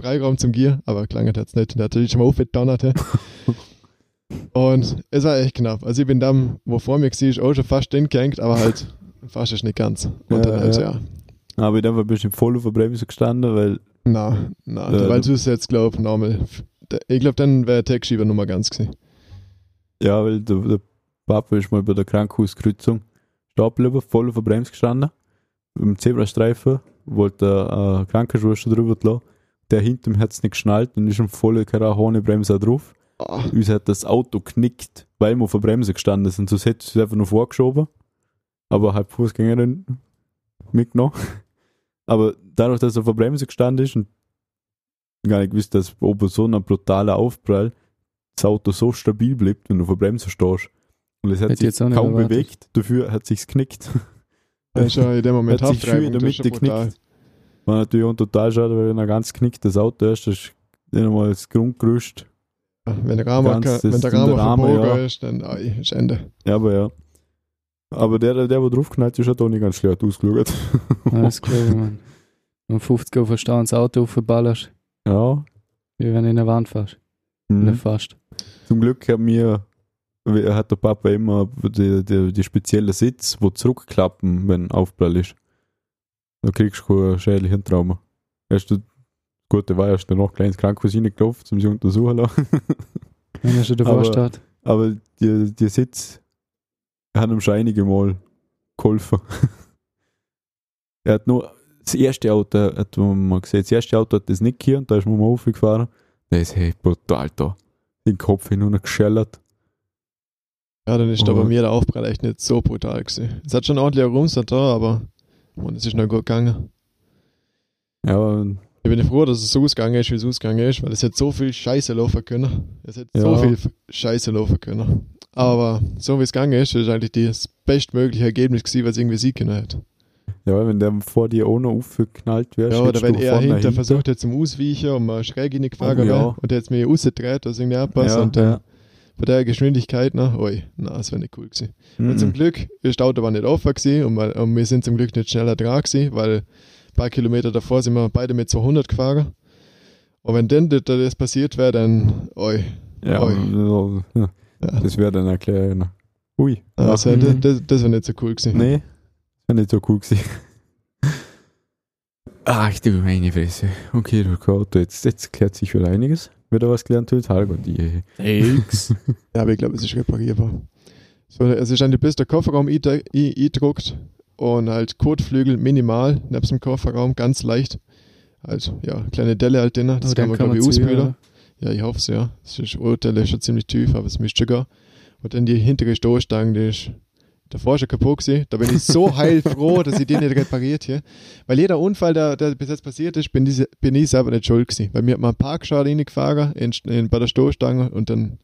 Freiraum zum Gier, aber klang hat's nicht. Der hat natürlich schon mal aufgedonnert. (laughs) Und es war echt knapp. Also ich bin dann, wo vor mir war, auch schon fast hingehängt, aber halt fast ist nicht ganz. Und Ja, dann halt, ja. ja. Aber dem Fall bist du voll auf der Bremse gestanden, weil, Na, na, Ja, weil du- es jetzt glaub normal. Ich glaube, dann wäre der Taxi Nummer ganz gewesen. ja, weil der, der Papa ist mal bei der Krankenhauskreuzung stehen geblieben, voll auf der Bremse gestanden. Im Zebrastreifen wollte eine Krankenschwester drüber lassen. Der hinter ihm hat es nicht geschnallt und ist schon volle Karahone Bremse drauf. Ah, Uns hat das Auto knickt, weil wir auf der Bremse gestanden sind. Sonst hätte es einfach nur vorgeschoben. Aber halb Fußgängerin mitgenommen. Aber dadurch, dass er auf der Bremse gestanden ist und gar nicht gewusst, dass oben so ein brutaler Aufprall das Auto so stabil bleibt, wenn du auf der Bremse stehst. Und es hat Hätte sich kaum erwartet. bewegt, dafür hat sich's knickt. dann (laughs) ist ja in dem Moment hat sich schön in der das Mitte geknickt. War natürlich auch total schade, weil ein ganz knicktes Auto ist, das ist nicht einmal das Grundgerüst. Wenn der Rahmen, Ganz, wenn das der Rahmen der Rahmen, verbogen ja. ist, dann ai, ist Ende. Ja, aber ja. Aber der, der, der wo draufknallt, ist, hat auch nicht ganz schlecht ausgeschaut. Alles klar, (laughs) Mann. Um 50 Euro verstehen das Auto aufballerst, ja. wie wenn du in eine Wand fährst. Mhm. Nicht fast. Zum Glück hat mir hat der Papa immer die, die, die speziellen Sitz, wo zurückklappen, wenn Aufprall ist. Da kriegst du keinen schädlichen Trauma. Erst du, gut, der war erst noch klein ins Krankenhaus reingelaufen, um sich untersuchen lassen. Wenn er schon davor Aber- steht. Aber die, die Sitz hat ihm schon einige Mal geholfen. (laughs) er hat nur das erste Auto, hat man mal gesehen, das erste Auto hat das nicht hier und da ist man mal aufgefahren. Der ist hey, brutal da. Den Kopf hin und geschellert. Ja, dann ist da bei mir der Aufprall echt nicht so brutal gewesen. Es hat schon ordentlich herumsat da, aber und es ist noch gut gegangen. Ja, und Ich bin froh, dass es so ausgegangen ist, wie es ausgegangen ist, weil es hätte so viel Scheiße laufen können. Es hätte Ja. so viel Scheiße laufen können. Aber so wie es gegangen ist, ist eigentlich das bestmögliche Ergebnis gewesen, was irgendwie siegen können hätte. ja, wenn der vor dir auch noch aufgeknallt wäre, Ja, oder wenn er hinter dahinter- versucht hat zum Ausweichen und mal schräg in die gefahren Oh, ja. und jetzt mir rausgedreht, dass irgendwie abpasst ja, und dann ja. bei der Geschwindigkeit, na, oi, na, das wäre nicht cool gewesen. Und zum Mhm. Glück ist die Autobahn nicht offen gewesen und, wir- und wir sind zum Glück nicht schneller dran gewesen, weil ein paar Kilometer davor sind wir beide mit 200 gefahren. Und wenn dann das, das passiert wäre, dann, oi, Ja, Oi. Also, ja, das wäre dann erklären. Ui. Also, ja. das, das, das wäre nicht so cool gewesen. Nee, das wäre nicht so cool gewesen. (laughs) Ach du meine Fresse. Okay, du Auto, jetzt, jetzt klärt sich wieder einiges. Wieder was gelernt heute, Halbgott. je. X. Ja, aber ich glaube, es ist reparierbar. So, es ist eigentlich bis der Kofferraum eingedruckt ein- eingedruckt und halt Kotflügel minimal, nebst dem Kofferraum, ganz leicht. Halt, ja, kleine Delle halt drin, das Oh, kann man, glaube ich, ausbilden. Ja, ich hoffe es, ja. Das ist, Urteil ist schon ziemlich tief, aber es müsste schon gehen. Und dann die hintere Stoßstange, die ist davor schon kaputt gewesen. Da bin ich so (laughs) heilfroh, dass ich die nicht repariert hier. Weil jeder Unfall, der, der bis jetzt passiert ist, bin ich, bin ich selber nicht schuld gewesen. Weil mir hat mal ein Parkschaden reingefahren in, in, bei der Stoßstange und dann,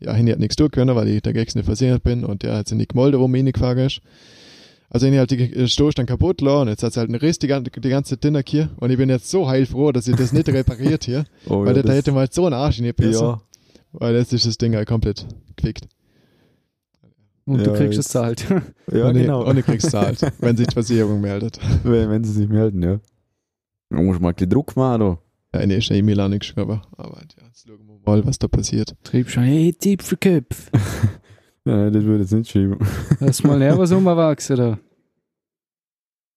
ja, hin hat nichts tun können, weil ich dagegen nicht versichert bin und der hat sich nicht gemolden, wo mir reingefahren ist. Also ich halt die Stoßstange kaputt lassen und jetzt hat es halt einen Riss die, ganze- die ganze Dinner hier und ich bin jetzt so heilfroh, dass ich das nicht repariert hier. (laughs) Oh, Weil ja, da, hätte mal so einen Arsch in die Presse. Ja, Weil jetzt ist das Ding halt komplett gefickt. Und du Ja, kriegst jetzt- es zahlt. (laughs) (laughs) ja und genau. Ich, und ich krieg's zahlt, wenn sich die Versicherung meldet. wenn, wenn sie sich melden, ja. Da muss mal bisschen Druck machen, da. Ja, nee, ist ja E-Mail auch nicht geschrieben. Aber ja, jetzt schauen wir mal, was da passiert. Trieb schon, hey, Zipfelköpf. Ja, das würde ich jetzt nicht schreiben. (laughs) Lass mal her was umwachsen da.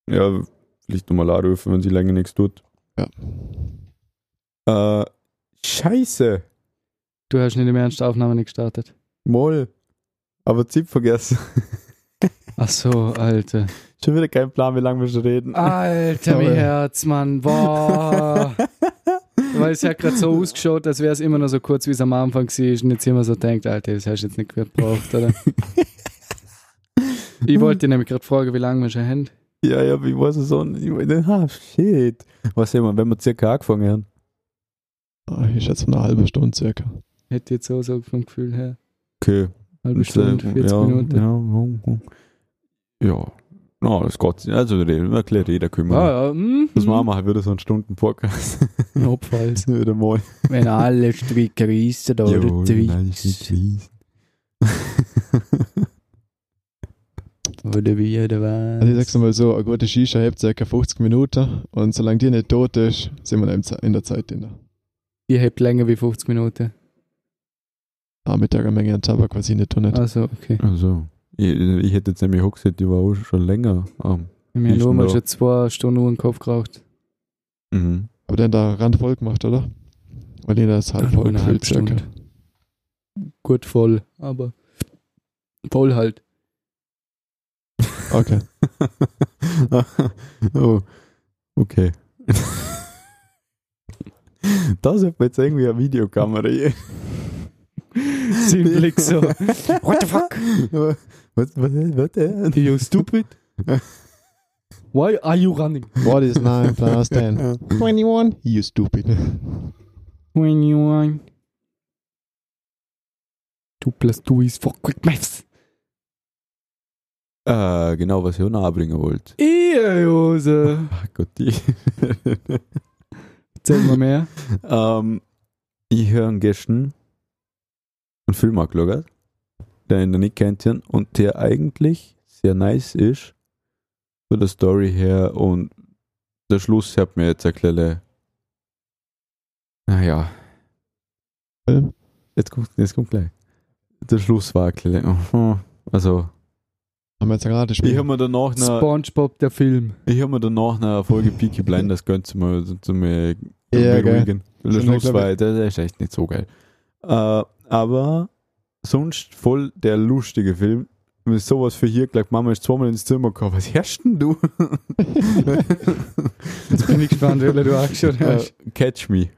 Ja, vielleicht nochmal anrufen, wenn sie länger nichts tut. Ja. Äh, Scheiße. Du hast nicht im Ernst die Aufnahme nicht gestartet. Moll. Aber Zip vergessen. Ach so, Alter. Schon wieder kein Plan, wie lange wir schon reden. Alter, mein Aber- Herz, Mann. Boah. (laughs) Weil es hat gerade so (laughs) ausgeschaut, als wäre es immer noch so kurz, wie es am Anfang war. Und jetzt immer so denkt, Alter, das hast du jetzt nicht gebraucht, oder? (laughs) ich wollte dich nämlich gerade fragen, wie lange wir schon haben. Ja, ja, wie weiß ich so? Ah, shit. Was sehen wir, wenn wir circa angefangen haben? Ah, ich schätze eine halbe Stunde circa. Hätte jetzt so, so vom Gefühl her. Okay. Halbe Stunde, äh, 40 ja, Minuten. Ja, ja. ja. No, das geht. Also, reden, erklärt jeder kümmern. Ah, ja. Mhm. Das machen wir halt wieder so einen Stunden-Podcast. (laughs) Notfalls. (laughs) wieder mal. Wenn alle Stricke reissen, da, oder nicht fies. (laughs) Oder wie, oder was? Also ich sag's mal so, eine gute Shisha hebt circa 50 Minuten und solange die nicht tot ist, sind wir in der Zeit drin. Ihr habt länger wie 50 Minuten. Ah, mit der Menge an Tabak, was ich nicht tun hätte. Also, okay. Also, ich, ich hätte jetzt nämlich auch gesagt, die war auch schon länger am Wir haben Ist nur mal schon zwei Stunden nur den Kopf geraucht. Mhm. Aber den da Rand voll gemacht, oder? Weil jeder ist halb voll eine halbe. Stunde. Gut voll, aber voll halt. Okay. (laughs) oh, okay. (laughs) Da sollte man jetzt irgendwie eine Videokamera (laughs) Blick so. What the fuck? Was, was, was, was? You stupid? (laughs) Why are you running? What is 9 plus 10? 21. (laughs) You stupid. When you want. Two plus two is for quick maths. Äh, genau, was ich auch nachbringen wollte. Ihr Jose. Ach Gott, die. (laughs) Erzähl mal mehr. ähm, ich höre gestern einen Film angeschaut, den ich noch nicht kennt und der eigentlich sehr nice ist, von der Story her und der Schluss hat mir jetzt erklärt, naja, Film? jetzt kommt, jetzt kommt gleich. Der Schluss war erklärt, aha, also Haben wir jetzt gerade ich habe gespielt? mir danach eine, Spongebob, der Film. ich hab mir danach eine Folge Peaky Blinders gönnt zu mir, zu mir Ja. Der Schluss war, der, der ist echt nicht so geil. Äh, aber sonst voll der lustige Film. Mit sowas für hier gleich, Mama ist zweimal ins Zimmer gekommen. Was herrscht denn du? (laughs) Jetzt bin ich gespannt, welcher du angeschaut hast. Catch Me.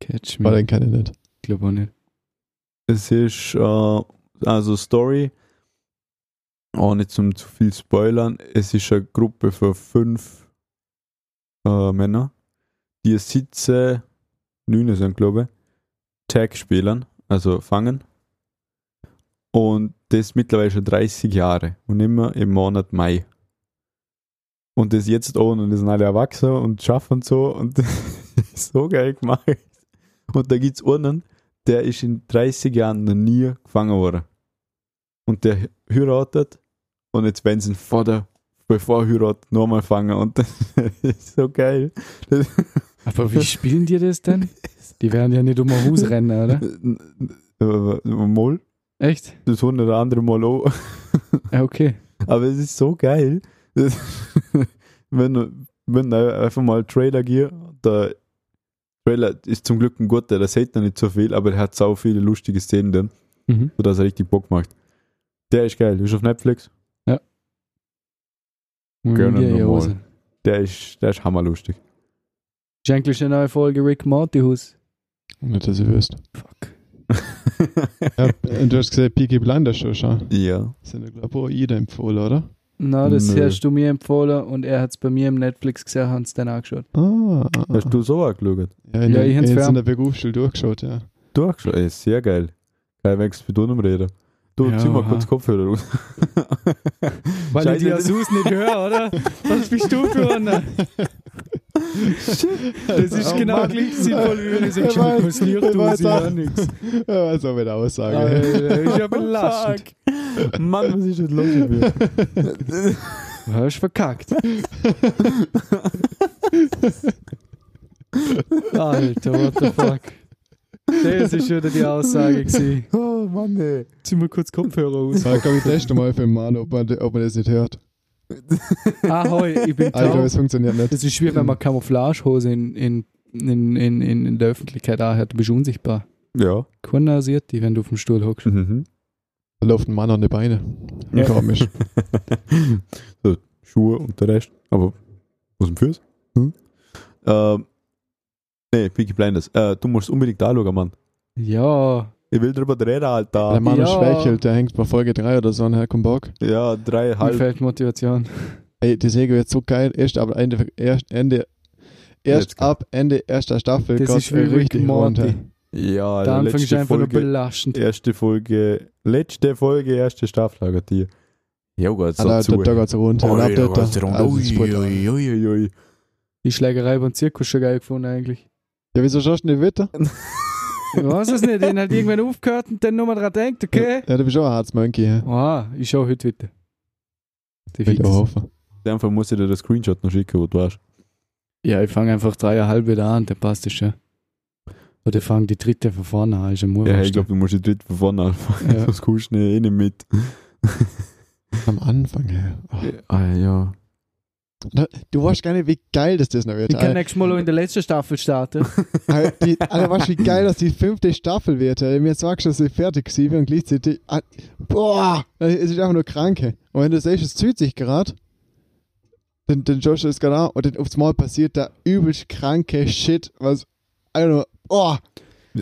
Catch Aber me. den kann ich nicht. Ich glaube auch nicht. Es ist äh, also Story, auch nicht zum zu viel spoilern. Es ist eine Gruppe von fünf äh, Männer, die sitzen, neun sind glaube ich, Tag spielen, also fangen. Und das mittlerweile schon 30 Jahre und immer im Monat Mai. Und das jetzt auch und die sind alle erwachsen und schaffen so und (laughs) das ist so geil gemacht. Und da gibt es einen, der ist in 30 Jahren noch nie gefangen worden. Und der heiratet und jetzt werden sie ihn vor der, bevor er heiratet, nochmal fangen und (laughs) das ist so geil. Das, Aber wie spielen die das denn? (laughs) Die werden ja nicht um ein Haus rennen, oder? äh, mal, Echt? das hat der andere Mal auch. (laughs) Ja, okay. Aber es ist so geil. (laughs) Wenn, wenn einfach mal Trailer geht, der Trailer ist zum Glück ein guter, da sieht man nicht so viel, aber er hat so viele lustige Szenen drin, Mhm. sodass er richtig Bock macht. Der ist geil. Ist auf Netflix. Gerne Die nochmal. Hose. Der ist, der ist hammerlustig. Ist eigentlich eine neue Folge Rick Morty Haus. Nicht, dass ich wüsste. Fuck. Ja, und du hast gesehen, Peaky Blinders schon schon. ja. Das sind ja, glaube ich, auch jeder empfohlen, oder? Na, das Nö. hast du mir empfohlen und er hat es bei mir im Netflix gesehen, hat es dann angeschaut. Ah. Hast du so angeschaut? Ja, in, Ja, der, ich hab's in fern. der Berufsschule durchgeschaut, ja. Durchgeschaut? Ey, sehr geil. Kein Wechsel mit unten reden. Du, Ja, zieh mal kurz Kopfhörer raus. Weil Scheiße, ich die Asus nicht höre, oder? (laughs) Was bist du für einer? Das ist Oh genau Mann. gleich sinnvoll, wie wenn ich sage, weiß- was Licht du, weiß sie auch. nichts. Ja, was soll mit der Aussage? Alter, ich hab belastend. Fuck. Mann, was ist das los mit mir? (laughs) Du hast verkackt. Alter, what the fuck. Das ist wieder die Aussage gewesen. oh Mann, ey. Zieh mal kurz Kopfhörer aus. Ja, komm, ich teste mal für den Mann, ob man, ob man das nicht hört. Ahoi, ich bin Alter, es funktioniert nicht. Das ist schwierig, wenn man Camouflagehose in, in, in, in, in, der Öffentlichkeit anhat. Du bist unsichtbar. Ja. Keiner sieht dich, wenn du auf dem Stuhl hockst. Mhm. Da läuft ein Mann an die Beine. Ja. Komisch. (laughs) so, Schuhe und der Rest. Aber was dem Füß? Hm? Ähm, nee, Peaky Blinders. Äh, du musst unbedingt da schauen, Mann. Ja, Ich will drüber reden, Alter. Der Mann Ja. ist schwächelt, der hängt bei Folge 3 oder so hat keinen Bock. Ja, drei, mir halb. fehlt Motivation. Ey, die Serie wird so geil. Erst ab Ende, erst Ende, erst geht's. ab Ende erster Staffel Das geht's ist richtig runter. Ja, Der Anfang ist einfach nur Folge, belastend. erste Folge, letzte Folge, erste Staffel, hat die. Ja, Gott, so Alter, zu. da geht's runter. Ui, dort, geht's runter. also, das ist brutal. Ui, ui, ui, ui. Die Schlägerei beim Zirkus schon geil gefunden eigentlich. Ja, wieso schaust du nicht weiter? (laughs) Ich weiß es nicht, den hat irgendwann aufgehört und dann nochmal dran denkt, okay? Ja, du bist auch ein Harzmonkey. hä? Ah, ich schau heute wieder. Die ich Fix. auch hoffen. Einfach muss ich dir das Screenshot noch schicken, wo du warst. Ja, ich fange einfach dreieinhalb wieder an, dann passt das schon. Oder ich fange die dritte von vorne an, ist ein Ja, ich glaube, du musst die dritte von vorne anfangen, Ja. (laughs) sonst kommst du nicht, eh nicht mit. Am Anfang, ja. Oh, Ah, ja. Du weißt gar nicht, wie geil das, das noch wird. Ich kann Alter. nächstes Mal auch in der letzten Staffel starten. Alter, (laughs) die, Alter, weißt du, wie geil das die fünfte Staffel wird? Alter. Mir sagst, dass sie fertig sind und gleichzeitig. ah, Boah! Es ist einfach nur kranke. Und wenn du siehst, es zieht sich gerade, dann, dann du das gerade an und dann aufs Mal passiert da übelst kranke Shit, was. Also, oh!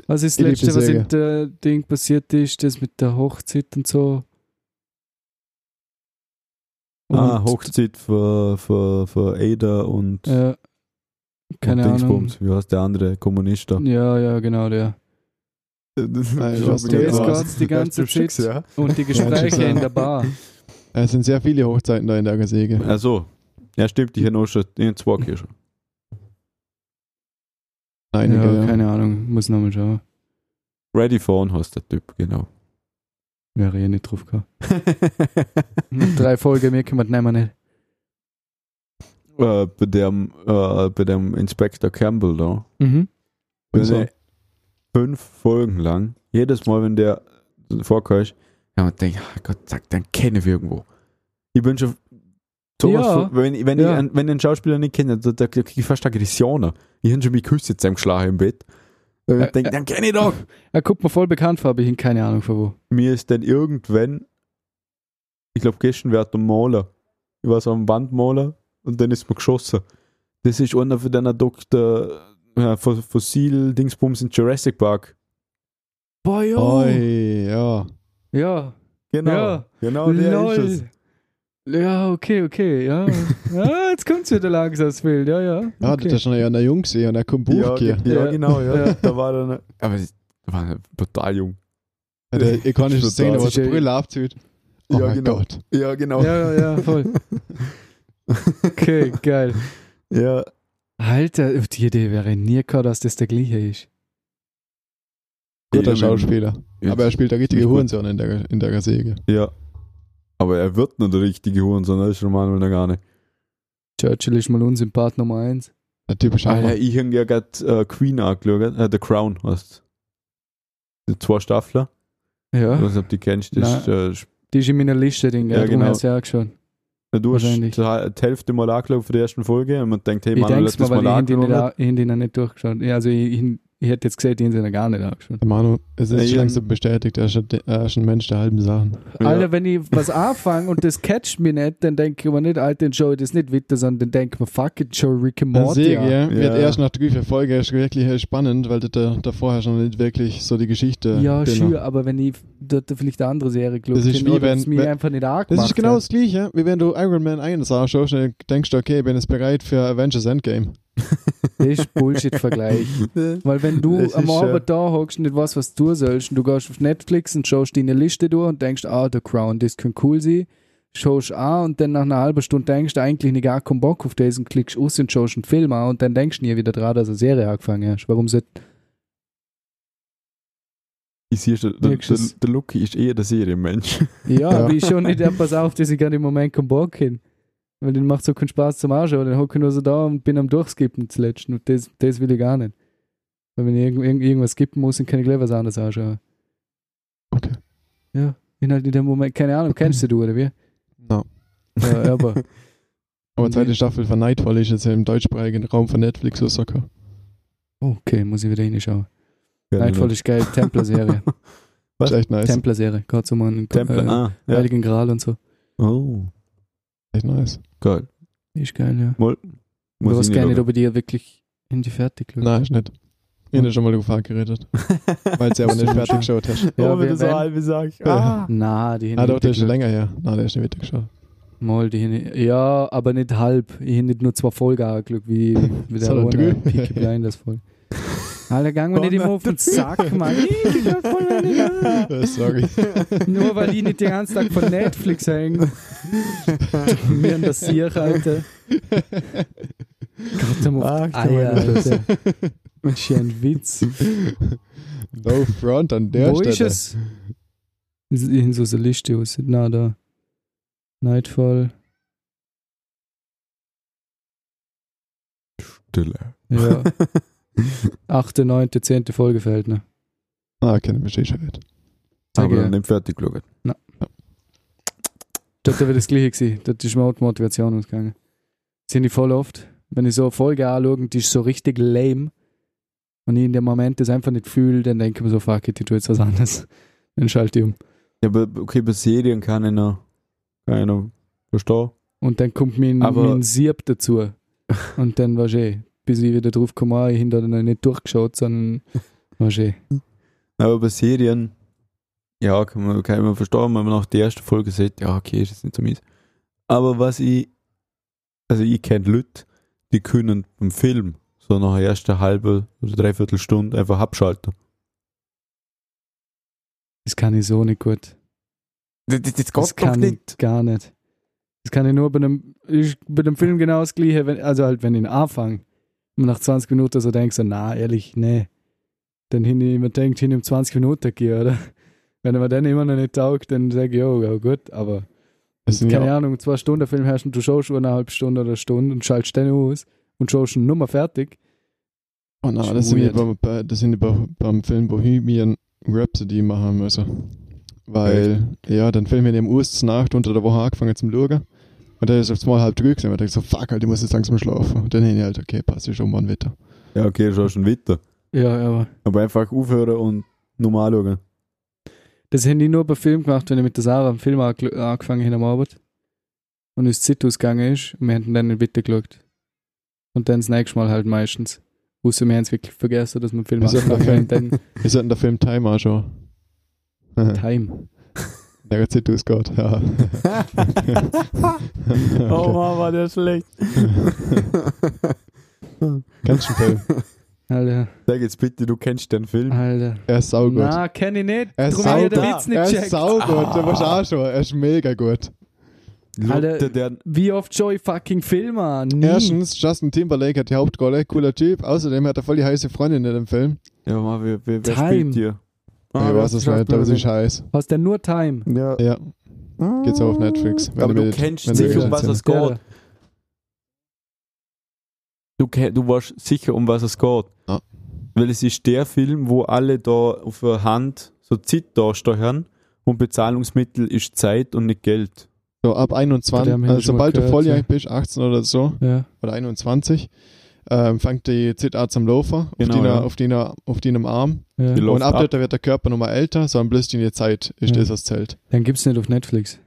Was ist Ich das Letzte, was in der Ding passiert ist? Das mit der Hochzeit und so. Ah, Und- Hochzeit für, für, für Ada und, Ja. Keine und Ahnung. Dingsbums. Wie heißt der andere Kommunist da? Ja, ja, genau, der. Nein, du Der hast ist Ja, Gott die ganze Zeit. Ja. Und die (laughs) Gespräche in der Bar. (laughs) Es sind sehr viele Hochzeiten da in der Säge. Also, ja stimmt, ich habe noch schon den zwei hier schon. Einige, ja, ja. keine Ahnung. Muss nochmal schauen. Ready Phone heißt der Typ, genau. Wäre eh nicht drauf gekommen. Noch (laughs) Drei Folgen mehr können wir nehmen nicht. äh, bei, dem, äh, bei dem Inspector Campbell da. Mhm. Wenn so. fünf Folgen lang, jedes Mal, wenn der vorkommt, ja, man denkt, ah Gott, sag, dann kenne ich irgendwo. Ich bin schon sowas Ja. von, wenn, wenn, Ja. ich, einen- wenn ich einen Schauspieler nicht kenne, da, da kriege ich fast Aggressionen. Ich habe schon mich geküsst jetzt im Geschlagen im Bett. Weil ich denke, dann kenne ich doch. Er guckt mir voll bekannt vor, aber ich habe keine Ahnung von wo. Mir ist dann irgendwann, ich glaube, gestern wird der Maler. Ich war so am Wandmaler und dann ist mir geschossen. Das ist einer von deiner Doktor, ja, Fos- Fossil-Dingsbums in Jurassic Park. Boah, jo. Oi, ja. Ja. Genau. Ja. Genau, der Lol. ist es. Ja, okay, okay, ja. (laughs) ja jetzt kommt's wieder langsam das Bild, ja, ja. Ja, okay. das ist schon ja eine Jung gesehen und er kommt Buch Ja, ja, Ja. genau, ja. Ja. Da war dann, aber da war total jung. Ja, der ikonische. Szene, wo die ja- Brille abzieht. Oh Ja, mein genau. Gott. Ja, genau. Ja, ja, voll. (laughs) Okay, geil. Ja, Alter, auf die Idee wäre nie gekommen, dass das der gleiche ist. Guter Ja, Schauspieler. ja. Aber er spielt der richtige. Hurensohn in der, in der Säge. ja. Aber er wird nicht der richtige Hurensohn, das ist gar nicht. Churchill ist mal unsympath Nummer eins. Der typische Ah, ja, Hammer. ich habe ja gerade äh, Queen angeschaut, äh, The Crown heißt Die zwei Staffeln. Ich Ja, weiß nicht, ob die kennst. Das ist, äh, die ist in meiner Liste, Ding, Ja, ja, genau. hast du ja angeschaut. du hast Wahrscheinlich. die die Hälfte mal angeschaut für die ersten Folge und man denkt, hey, Ich Manuel mal, das mal ich nicht, angeschaut. ich hätte ihn noch nicht durchgeschaut. Ja, also ich, ich, ich hätte jetzt gesagt, ich hätte ihn noch gar nicht angeschaut. Der Manu, es ist Ja, schon ja. langsam bestätigt, er ist, ein- er ist ein Mensch der halben Sachen. Ja. Alter, wenn ich was anfange und das catcht mich nicht, dann denke ich mir nicht, Alter, ich das nicht weiter, sondern dann denke ich mir, fuck it, schau Rick and Der Morty an. ja, wird Ja. erst nach drei, vier Folgen ist wirklich äh, spannend, weil da, da vorher schon nicht wirklich so die Geschichte Ja, sure, aber wenn ich dort vielleicht eine andere Serie geschaut Das ist wie wenn- es mich wenn- einfach nicht angemacht Das ist genau hat. das Gleiche, wie wenn du Iron Man 1 anschaust und dann denkst du, okay, ich bin jetzt bereit für Avengers Endgame. Das ist Bullshit-Vergleich. (laughs) Weil wenn du am Abend da hockst und nicht weißt, was du tun sollst, und du gehst auf Netflix und schaust deine Liste durch und denkst, ah, The Crown, das könnte cool sein, schaust an und dann nach einer halben Stunde denkst du eigentlich nicht gar keinen Bock auf das und klickst aus und schaust einen Film an und dann denkst du nie wieder dran, dass eine Serie angefangen hast. Warum sollte Ich sehe schon, der, der, der Lucky ist eher der Serienmensch. Ja, (laughs) Ja. aber ich schon nicht, pass auf, dass ich gar im Moment keinen Bock habe. Weil den macht so keinen Spaß zum Anschauen. Dann hocke ich nur so da und bin am Durchskippen zuletzt. Und das, das will ich gar nicht. Weil wenn ich irgend, irgend, irgendwas skippen muss, dann kann ich gleich was anderes anschauen. Okay. Ja, bin halt in dem Moment, keine Ahnung, kennst du du oder wie? No. Ja, aber (laughs) Aber die zweite Staffel von Nightfall ist jetzt im deutschsprachigen Raum von Netflix rausgekommen. okay, muss ich wieder hinschauen. Nightfall ist geil, Templer-Serie. (laughs) Was? Ist echt nice. Templer-Serie, gerade so mal einen Tempel, äh, ah, ja. Heiligen Gral und so. Oh, Echt nice. geil. Ist geil, ja. Muss Du weißt ich gar nicht ob ich die wirklich in die fertig schaue. Nein, ist nicht. Ich habe schon mal Gefahr geredet. (laughs) Weil du aber nicht fertig geschaut hast. Ja, oh, wenn du so halb sagst. Ja. Ah. Na, die Ah, doch, der ist schon länger her. Nein, der ist nicht weitergeschaut. Mal, die hin, ja, aber nicht halb. Ich habe nicht nur zwei Folgen angeschaut, wie, wie der (laughs) Rona. Peaky Blinders Folge. (laughs) Alter, gang mir nicht immer auf den Sack, (laughs) Mann. Ich bin voll weniger. Sorry. Nur weil ich nicht den ganzen Tag von Netflix hänge. Mir an das Sieg, Alter. Gott, am Ach, du Eier, meine Alter. Ein Witz. No front an der Wo Stelle. ist es? Ist In so einer Liste aus. Na, da. Nightfall. Stille. Ja. Achte, neunte, zehnte Folge fällt, ne? Ah, kenne mich eh schon nicht. Aber ja. dann nicht fertig geschaut. Dort wäre das gleiche gewesen. Dort ist mir auch die Motivation ausgegangen. Sind die voll oft. Wenn ich so eine Folge anschaue und die ist so richtig lame und ich in dem Moment das einfach nicht fühle, dann denke ich mir so, fuck it, ich tue jetzt was anderes. (laughs) Dann schalte ich um. Ja, aber okay, bei Serien kann ich noch, kann ich noch verstehen. Und dann kommt mein, Aber- mein Sieb dazu. Und dann war eh, bis ich wieder drauf komme, ah, ich habe da noch nicht durchgeschaut, sondern (laughs) war eh. Aber bei Serien, ja, kann man, kann man verstehen, wenn man nach der ersten Folge sieht, ja, okay, ist jetzt nicht so mies. Aber was ich, also ich kenne Leute, die können beim Film so nach der ersten halben oder dreiviertel Stunde einfach abschalten. Das kann ich so nicht gut. Das, das, das Das kann ich gar nicht. Das kann ich nur bei einem, ich, bei dem Film genau das gleiche, wenn, also halt, wenn ich ihn anfange und nach 20 Minuten so denkst, so, na, ehrlich, nee. Dann hin, ich mir denkt, hin um 20 Minuten gehen, oder? (laughs) Wenn er mir dann immer noch nicht taugt, dann sage ich, oh, ja, gut, aber Das keine ja, Ahnung, zwei Stunden Film und du schaust schon eine halbe Stunde oder eine Stunde und schaltest dann aus und schaust schon Nummer fertig. oh nein, schon das sind die weird. beim, bei, das sind bei, beim Film Bohemian Rhapsody machen müssen. Weil, ja, den Film in dem ersten Nacht unter der Woche angefangen zum Schauen. Und dann ist auf einmal halb gewesen. Und ich dachte so, fuck, Alter, ich muss jetzt langsam schlafen. Und dann habe ich halt, okay, passt ich schon mal weiter. Ja, okay, schon schon weiter. Ja, aber Aber einfach aufhören und normal schauen. das hätte ich nur bei Film gemacht, wenn ich mit der Sarah am Film ange- angefangen habe am Abend. Und es Zeit ausgegangen ist und wir hätten dann nicht weitergeschaut. Und dann das nächste Mal halt meistens. Außer wir haben es wirklich vergessen, dass wir einen Film Wir sollten angefangen haben. (laughs) Wir sollten den Film Time anschauen. Time. Der Zeit ausgeht, ja. (laughs) (laughs) Oh Mann, war der schlecht. (laughs) Kennst du den Film? Alter, Sag jetzt bitte, du kennst den Film. Alter. Er ist saugut. Na, kenn ich nicht. Er ist saugut. Er ist saugut, musst du anschauen. Er ist mega gut. Alter, der, Wie oft schaue ich fucking Filme an? Nie. Erstens, Justin Timberlake hat die Hauptrolle, cooler Typ. Außerdem hat er voll die heiße Freundin in dem Film. ja, Mann, wer, wer, wer Time. spielt hier? Ah, ich weiß es nicht, aber sie ist heiß. Hast du nur Time? Ja. Ja, geht's auch auf Netflix. wenn Aber du mit- kennst wenn sicher, um was es geht. Du, ke- du weißt sicher, um was es geht. Ja. Weil es ist der Film, wo alle da auf der Hand so Zeit da steuern und Bezahlungsmittel ist Zeit und nicht Geld. So, ab Von 21, dem hab ich also sobald du volljährig ja. bist, 18 oder so, Ja. oder 21, ähm, fängt die Zeit an zum Laufen auf, Genau, deiner, ja. auf, deiner, auf deinem Arm. ja. Die Und ab ab. dort wird der Körper nochmal älter, so ein bloß deine Zeit ist Ja. das das Zelt. Dann gibt's nicht auf Netflix.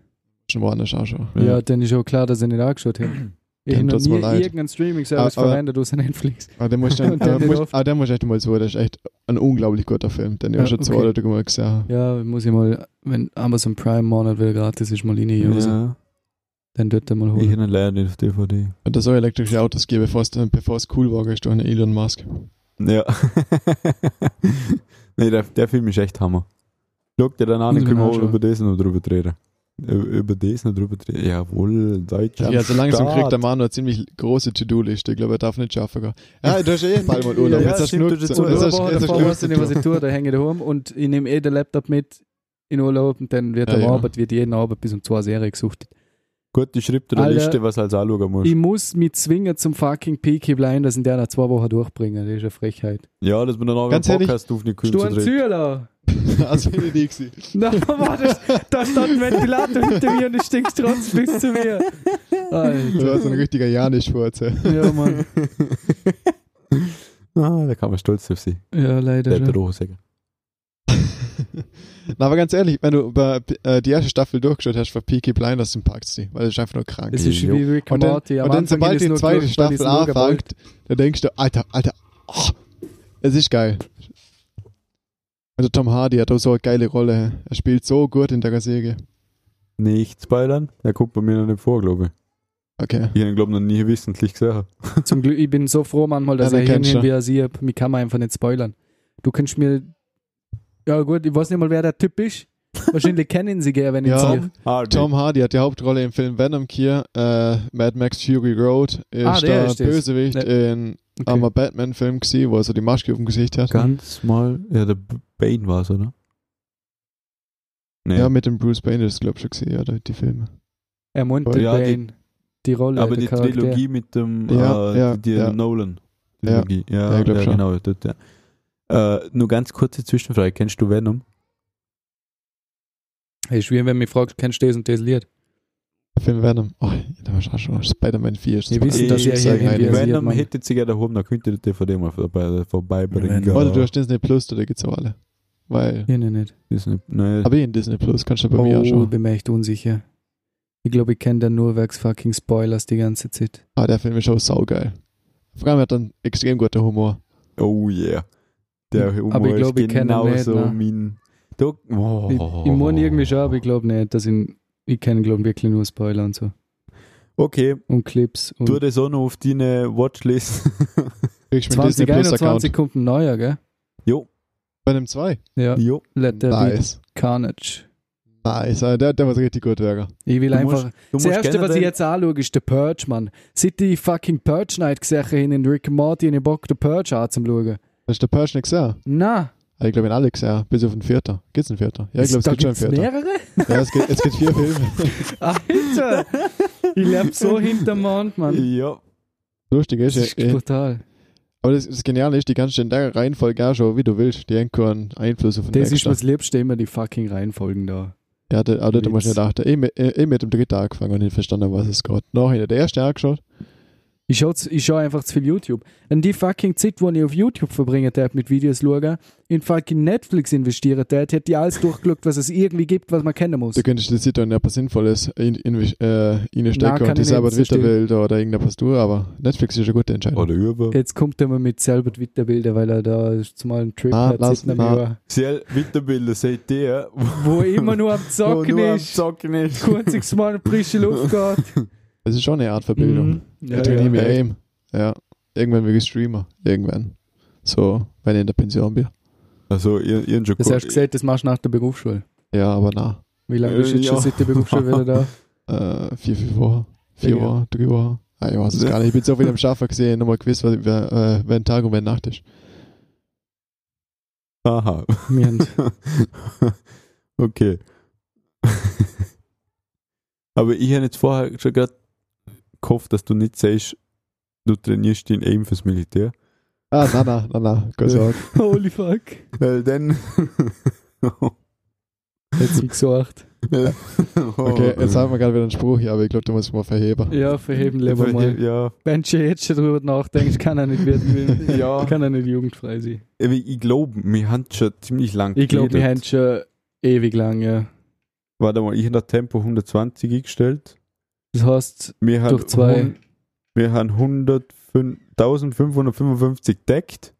Schon woanders auch schon. Ja, dann ist auch klar, dass ich nicht angeschaut habe. (clears throat) Ich habe noch nie leid. irgendeinen Streaming-Service Ah, verwendet außer Netflix. Aber der muss (laughs) dann, Und dann äh, muss, nicht ah, der muss echt mal so, das ist echt ein unglaublich guter Film, den ich Ja, auch schon zwei okay. oder drei Mal gesehen habe. Ja, muss ich mal, wenn Amazon Prime Monat wieder gratis ist, mal rein, ja. Ja. Dann dort mal Ich holen. habe ihn leider nicht auf DVD. Und das soll elektrische Autos geben, bevor es, bevor es cool war, ist einen Elon Musk. Ja. (laughs) nee, der, der Film ist echt Hammer. Schau dir dann an, Muss dann ich können wir auch über das noch drüber reden. Über das noch drüber reden. Jawohl, Deutschland. Ja, so langsam Start. kriegt der Mann eine ziemlich große To-Do-Liste. Ich glaube, er darf nicht schaffen gehen. Ja, du hast eh (laughs) bald mal Urlaub. Ja, jetzt hast stimmt, du hast zu- weißt du zu nicht, was tun. ich tue, da hänge ich daheim und ich nehme eh den Laptop mit in Urlaub und dann wird Ja, am ja. Abend, wird jeden Abend bis um zwei Serie gesucht. Gut, ich schreibe dir eine Alter, Liste, was als anschauen musst. Ich muss mich zwingen zum fucking Peaky Blinders in der nach zwei Wochen durchbringen. Das ist eine Frechheit. Ja, dass wir dann auch Ganz einen ehrlich, Podcast können. Du zu ein dritt. Zühler! Das (laughs) bin ich nie gewesen. (laughs) Na, warte, da stand ein Ventilator hinter mir und du stinkst trotzdem bis zu mir. Du warst ein Alter. richtiger Janisch-Furze. Ja, Mann. (laughs) Ah, da kann man stolz auf sie. Ja, leider Der schon. Na, aber ganz ehrlich, wenn du über, äh, die erste Staffel durchgeschaut hast für Peaky Blinders, dann packst du die, weil das ist einfach nur krank. Es ist wie Rick Und dann, Morty. Am und dann sobald die zweite ich Staffel anfängt, dann denkst du, Alter, Alter, oh, es ist geil. Also Tom Hardy hat auch so eine geile Rolle. Er spielt so gut in der Serie. Nicht spoilern, der guckt bei mir noch nicht vor, glaube ich. Okay. Ich habe ihn, glaube ich, noch nie wissentlich gesehen. Zum Glück, ich bin so froh manchmal, dass Ja, er hin wie er sieht. Mich kann man einfach nicht spoilern. Du kannst mir. Ja, gut, ich weiß nicht mal, wer der Typ ist. Wahrscheinlich (laughs) kennen sie gern, wenn ich Ja. sehe. Hardy. Tom Hardy hat die Hauptrolle im Film Venom hier. Äh, Mad Max Fury Road ist Ah, der der ist das. Bösewicht in Okay. einem Batman-Film wo er so die Maske auf dem Gesicht hat. Ganz mal, ja, der Bane war es, oder? Nee. Ja, mit dem Bruce Wayne, das glaube ich schon gesehen, ja, die, die Filme. Er meint Ja, den die- Bane. Die, Rolle, aber der die Charakter. Trilogie mit dem Ja, äh, ja, die, die ja. Nolan. Ja. Trilogie. Ja, Ja, ich glaub ja, schon. genau. Ja. Äh, nur ganz kurze Zwischenfrage. Kennst du Venom? Hey, ist wie wenn du mich fragst, kennst du das und das Lied? Der Film Venom. Oh, da war schon schon Spider-Man 4. ist Wir das wissen, dass ihr ich hier Wenn Mann. hättet sie gerne daheim, dann könnt ihr die DVD mal vorbei, vorbeibringen. Oder du hast Disney Plus, da gibt's auch alle. Weil, Hier nicht. Disney, nein, aber in Disney Plus kannst du bei mir Oh, anschauen. bin mir echt unsicher. Ich glaube, ich kenne da nur wegs fucking Spoilers die ganze Zeit. Ah, der Film ist auch saugeil. Vor allem hat er einen extrem guten Humor. oh yeah. Der Humor Aber ich glaub, ich ist nicht, genauso ne? mein... Da, oh. Ich, ich meine irgendwie schon, aber ich glaube nicht, dass ich, ich kenne glaube wirklich nur Spoiler und so. Okay, Und Clips. Und tu das auch noch auf deine Watchlist. Kriegst du einen Disney Plus 2021 Account. kommt ein neuer, gell? jo, Bei dem 2. Ja. jo. Let there be Nice. Carnage. Nice. Ah, Der, der muss richtig gut werden. Ich will Du einfach. musst- das erste, was ich jetzt anschaue, ist der Purge, Mann. Seit ich fucking Purge Night gesehen habe in Rick and Morty, habe ich Bock, den Purge anzuschauen. Hast du den Purge nicht gesehen? Na, Ah, Ich glaube, in alle gesehen. Bis auf den vierten. Gibt's einen vierten? Ja, ich glaube, es gibt schon einen gibt's vierten. mehrere? Ja, es gibt, es gibt vier Filme. (laughs) Alter! ich lebe so hinterm Mond, Mann. Ja, Lustig Das ist, ist ja, eh, brutal. aber das, das Geniale ist, die kannst du in der Reihenfolge auch schon, wie du willst. Die haben keinen Einfluss auf den Das ist das Liebste, immer die fucking Reihenfolgen da. Ja, da, aber da musst du nicht achten. Ich, mit- ich, ich mit dem dritten angefangen und nicht verstanden, was es geht. Nachher der erste angeschaut. Ich schaue ich schau einfach zu viel YouTube. Und die fucking Zeit, die ich auf YouTube verbringen darf mit Videos schauen, in fucking Netflix investieren darf, hätte ich alles durchgeschaut, was es irgendwie gibt, was man kennen muss. Du könntest die Zeit in etwas Sinnvolles in, in, äh, reinstecken kann und die selber Twitter-Bilder oder irgendetwas tun, aber Netflix ist eine gute Entscheidung. oder über. Jetzt kommt er mal mit selber Twitter-Bilder, weil er da zumal einen Trip Ah, hat lass- ah. Jahr. Sehr Winterbilder, seht ihr, Wo er immer nur am Zocken (laughs) wo nur am ist, Zocken ist. kurz mal in frische Luft (laughs) geht. Das ist schon eine Art Verbildung. Mhm. Ja, trainiere mir Aim. Ja. Irgendwann will ich Streamer. Irgendwann. So, wenn ich in der Pension bin. Also, ihr, ihr schon Das hast du gesagt, das machst du nach der Berufsschule. Ja, aber na. Wie lange bist du jetzt schon ja. seit der Berufsschule wieder da? (laughs) Äh, vier, fünf Wochen. Vier Ja. Wochen, drei Wochen. Ah, ich weiß es gar nicht. Ich bin so viel am Schaffen gesehen, nochmal gewiss, wer, äh, wenn Tag und wenn Nacht ist. Aha. (laughs) Okay. (laughs) Aber ich habe jetzt vorher schon gerade gehofft, dass du nicht sagst, du trainierst den Aim fürs Militär. Ah, na, na, na, na. Keine (laughs) Sorge. Holy fuck. Weil dann. (laughs) Jetzt mich gesagt. (laughs) Okay, jetzt haben wir gerade wieder einen Spruch hier, aber ich glaube, du musst mal verheben. Ja, verheben lieber mal. Ja, Wenn du jetzt schon drüber nachdenkst, kann er nicht werden. Ja. Kann er nicht jugendfrei sein. ich, glaube, wir haben schon ziemlich lang Ich glaube, wir haben schon ewig lang, ja. Warte mal, ich habe das Tempo 120 eingestellt. Das heißt, Wir haben, Durch zwei. hun- wir haben 105 1555 deckt.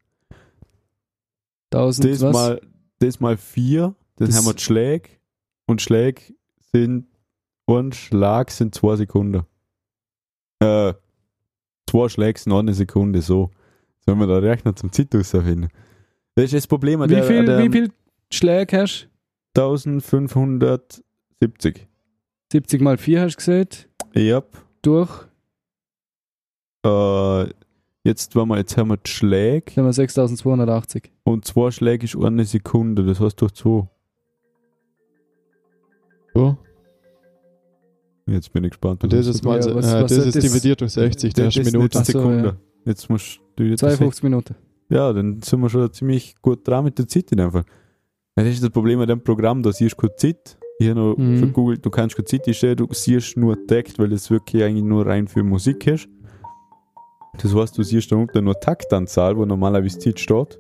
1000 Das was? mal, das mal vier. Dann Das- haben wir die Schläge. Und Schläge sind, ein Schlag sind zwei Sekunden. Äh, zwei Schläge sind eine Sekunde, so. Sollen wir da rechnen zum Zeit rausfinden? Das ist das Problem wie, der, viel, der wie viel Schläge hast 1570. 70 mal 4 hast du gesagt? Yep. Durch. Äh, jetzt, wenn wir, jetzt haben wir die Schläge. Dann haben wir 6280. Und zwei Schläge ist eine Sekunde, das heißt durch zwei. So. Jetzt bin ich gespannt. Und das ist mal, Ja, was- äh, was das ist das- dividiert durch 60, das, das das ist Minute. nicht Ach so, Sekunde. Jetzt musst du jetzt 52 Minuten. Ja, dann sind wir schon ziemlich gut dran mit der Zeit in einfach. Ja, das ist das Problem mit dem Programm, da siehst du keine Zeit. Ich habe noch Mhm. vergoogelt, du kannst keine Zeit einstellen, du siehst nur Takt, weil es wirklich eigentlich nur rein für Musik ist. Das heißt, du siehst dann unten nur Taktanzahl, wo normalerweise Zeit steht.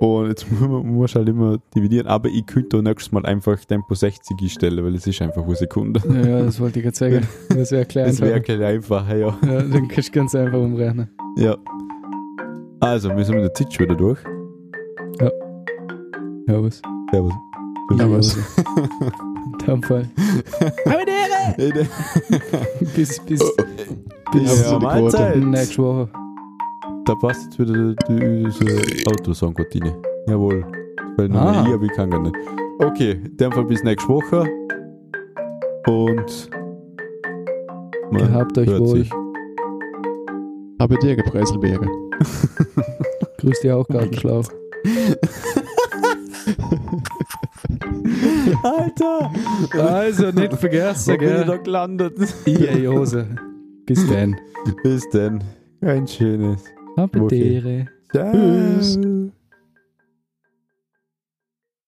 Und jetzt mu- mu- musst du halt immer dividieren. Aber ich könnte nächstes Mal einfach Tempo 60 einstellen, weil es ist einfach eine Sekunde. Ja, ja, das wollte ich gerade sagen. (laughs) Das wäre klar. Das wäre gleich einfacher, ja. ja, dann kannst du ganz einfach umrechnen. ja. Also, wir sind mit der Zeit schon wieder durch. Ja, was? Servus. Ja, was? In dem Fall. bis, bis, Ja, Ja, so die Mahlzeit. nächste Woche. Da passt jetzt wieder die- diese Autosong rein. Jawohl. Weil nur Ah. ich, aber ich kann gar nicht. Okay, in dem Fall bis nächste Woche. Und man Gehabt euch hört wohl. sich. Aber dir Gepreiselbeere. Grüß dich auch, Gartenschlauch. Alter! Also, nicht Wo vergessen, bin ich da gell? gelandet? Ihr Jose. Bis dann. Bis dann. Ein schönes. Appetere. Ciao. Tschüss.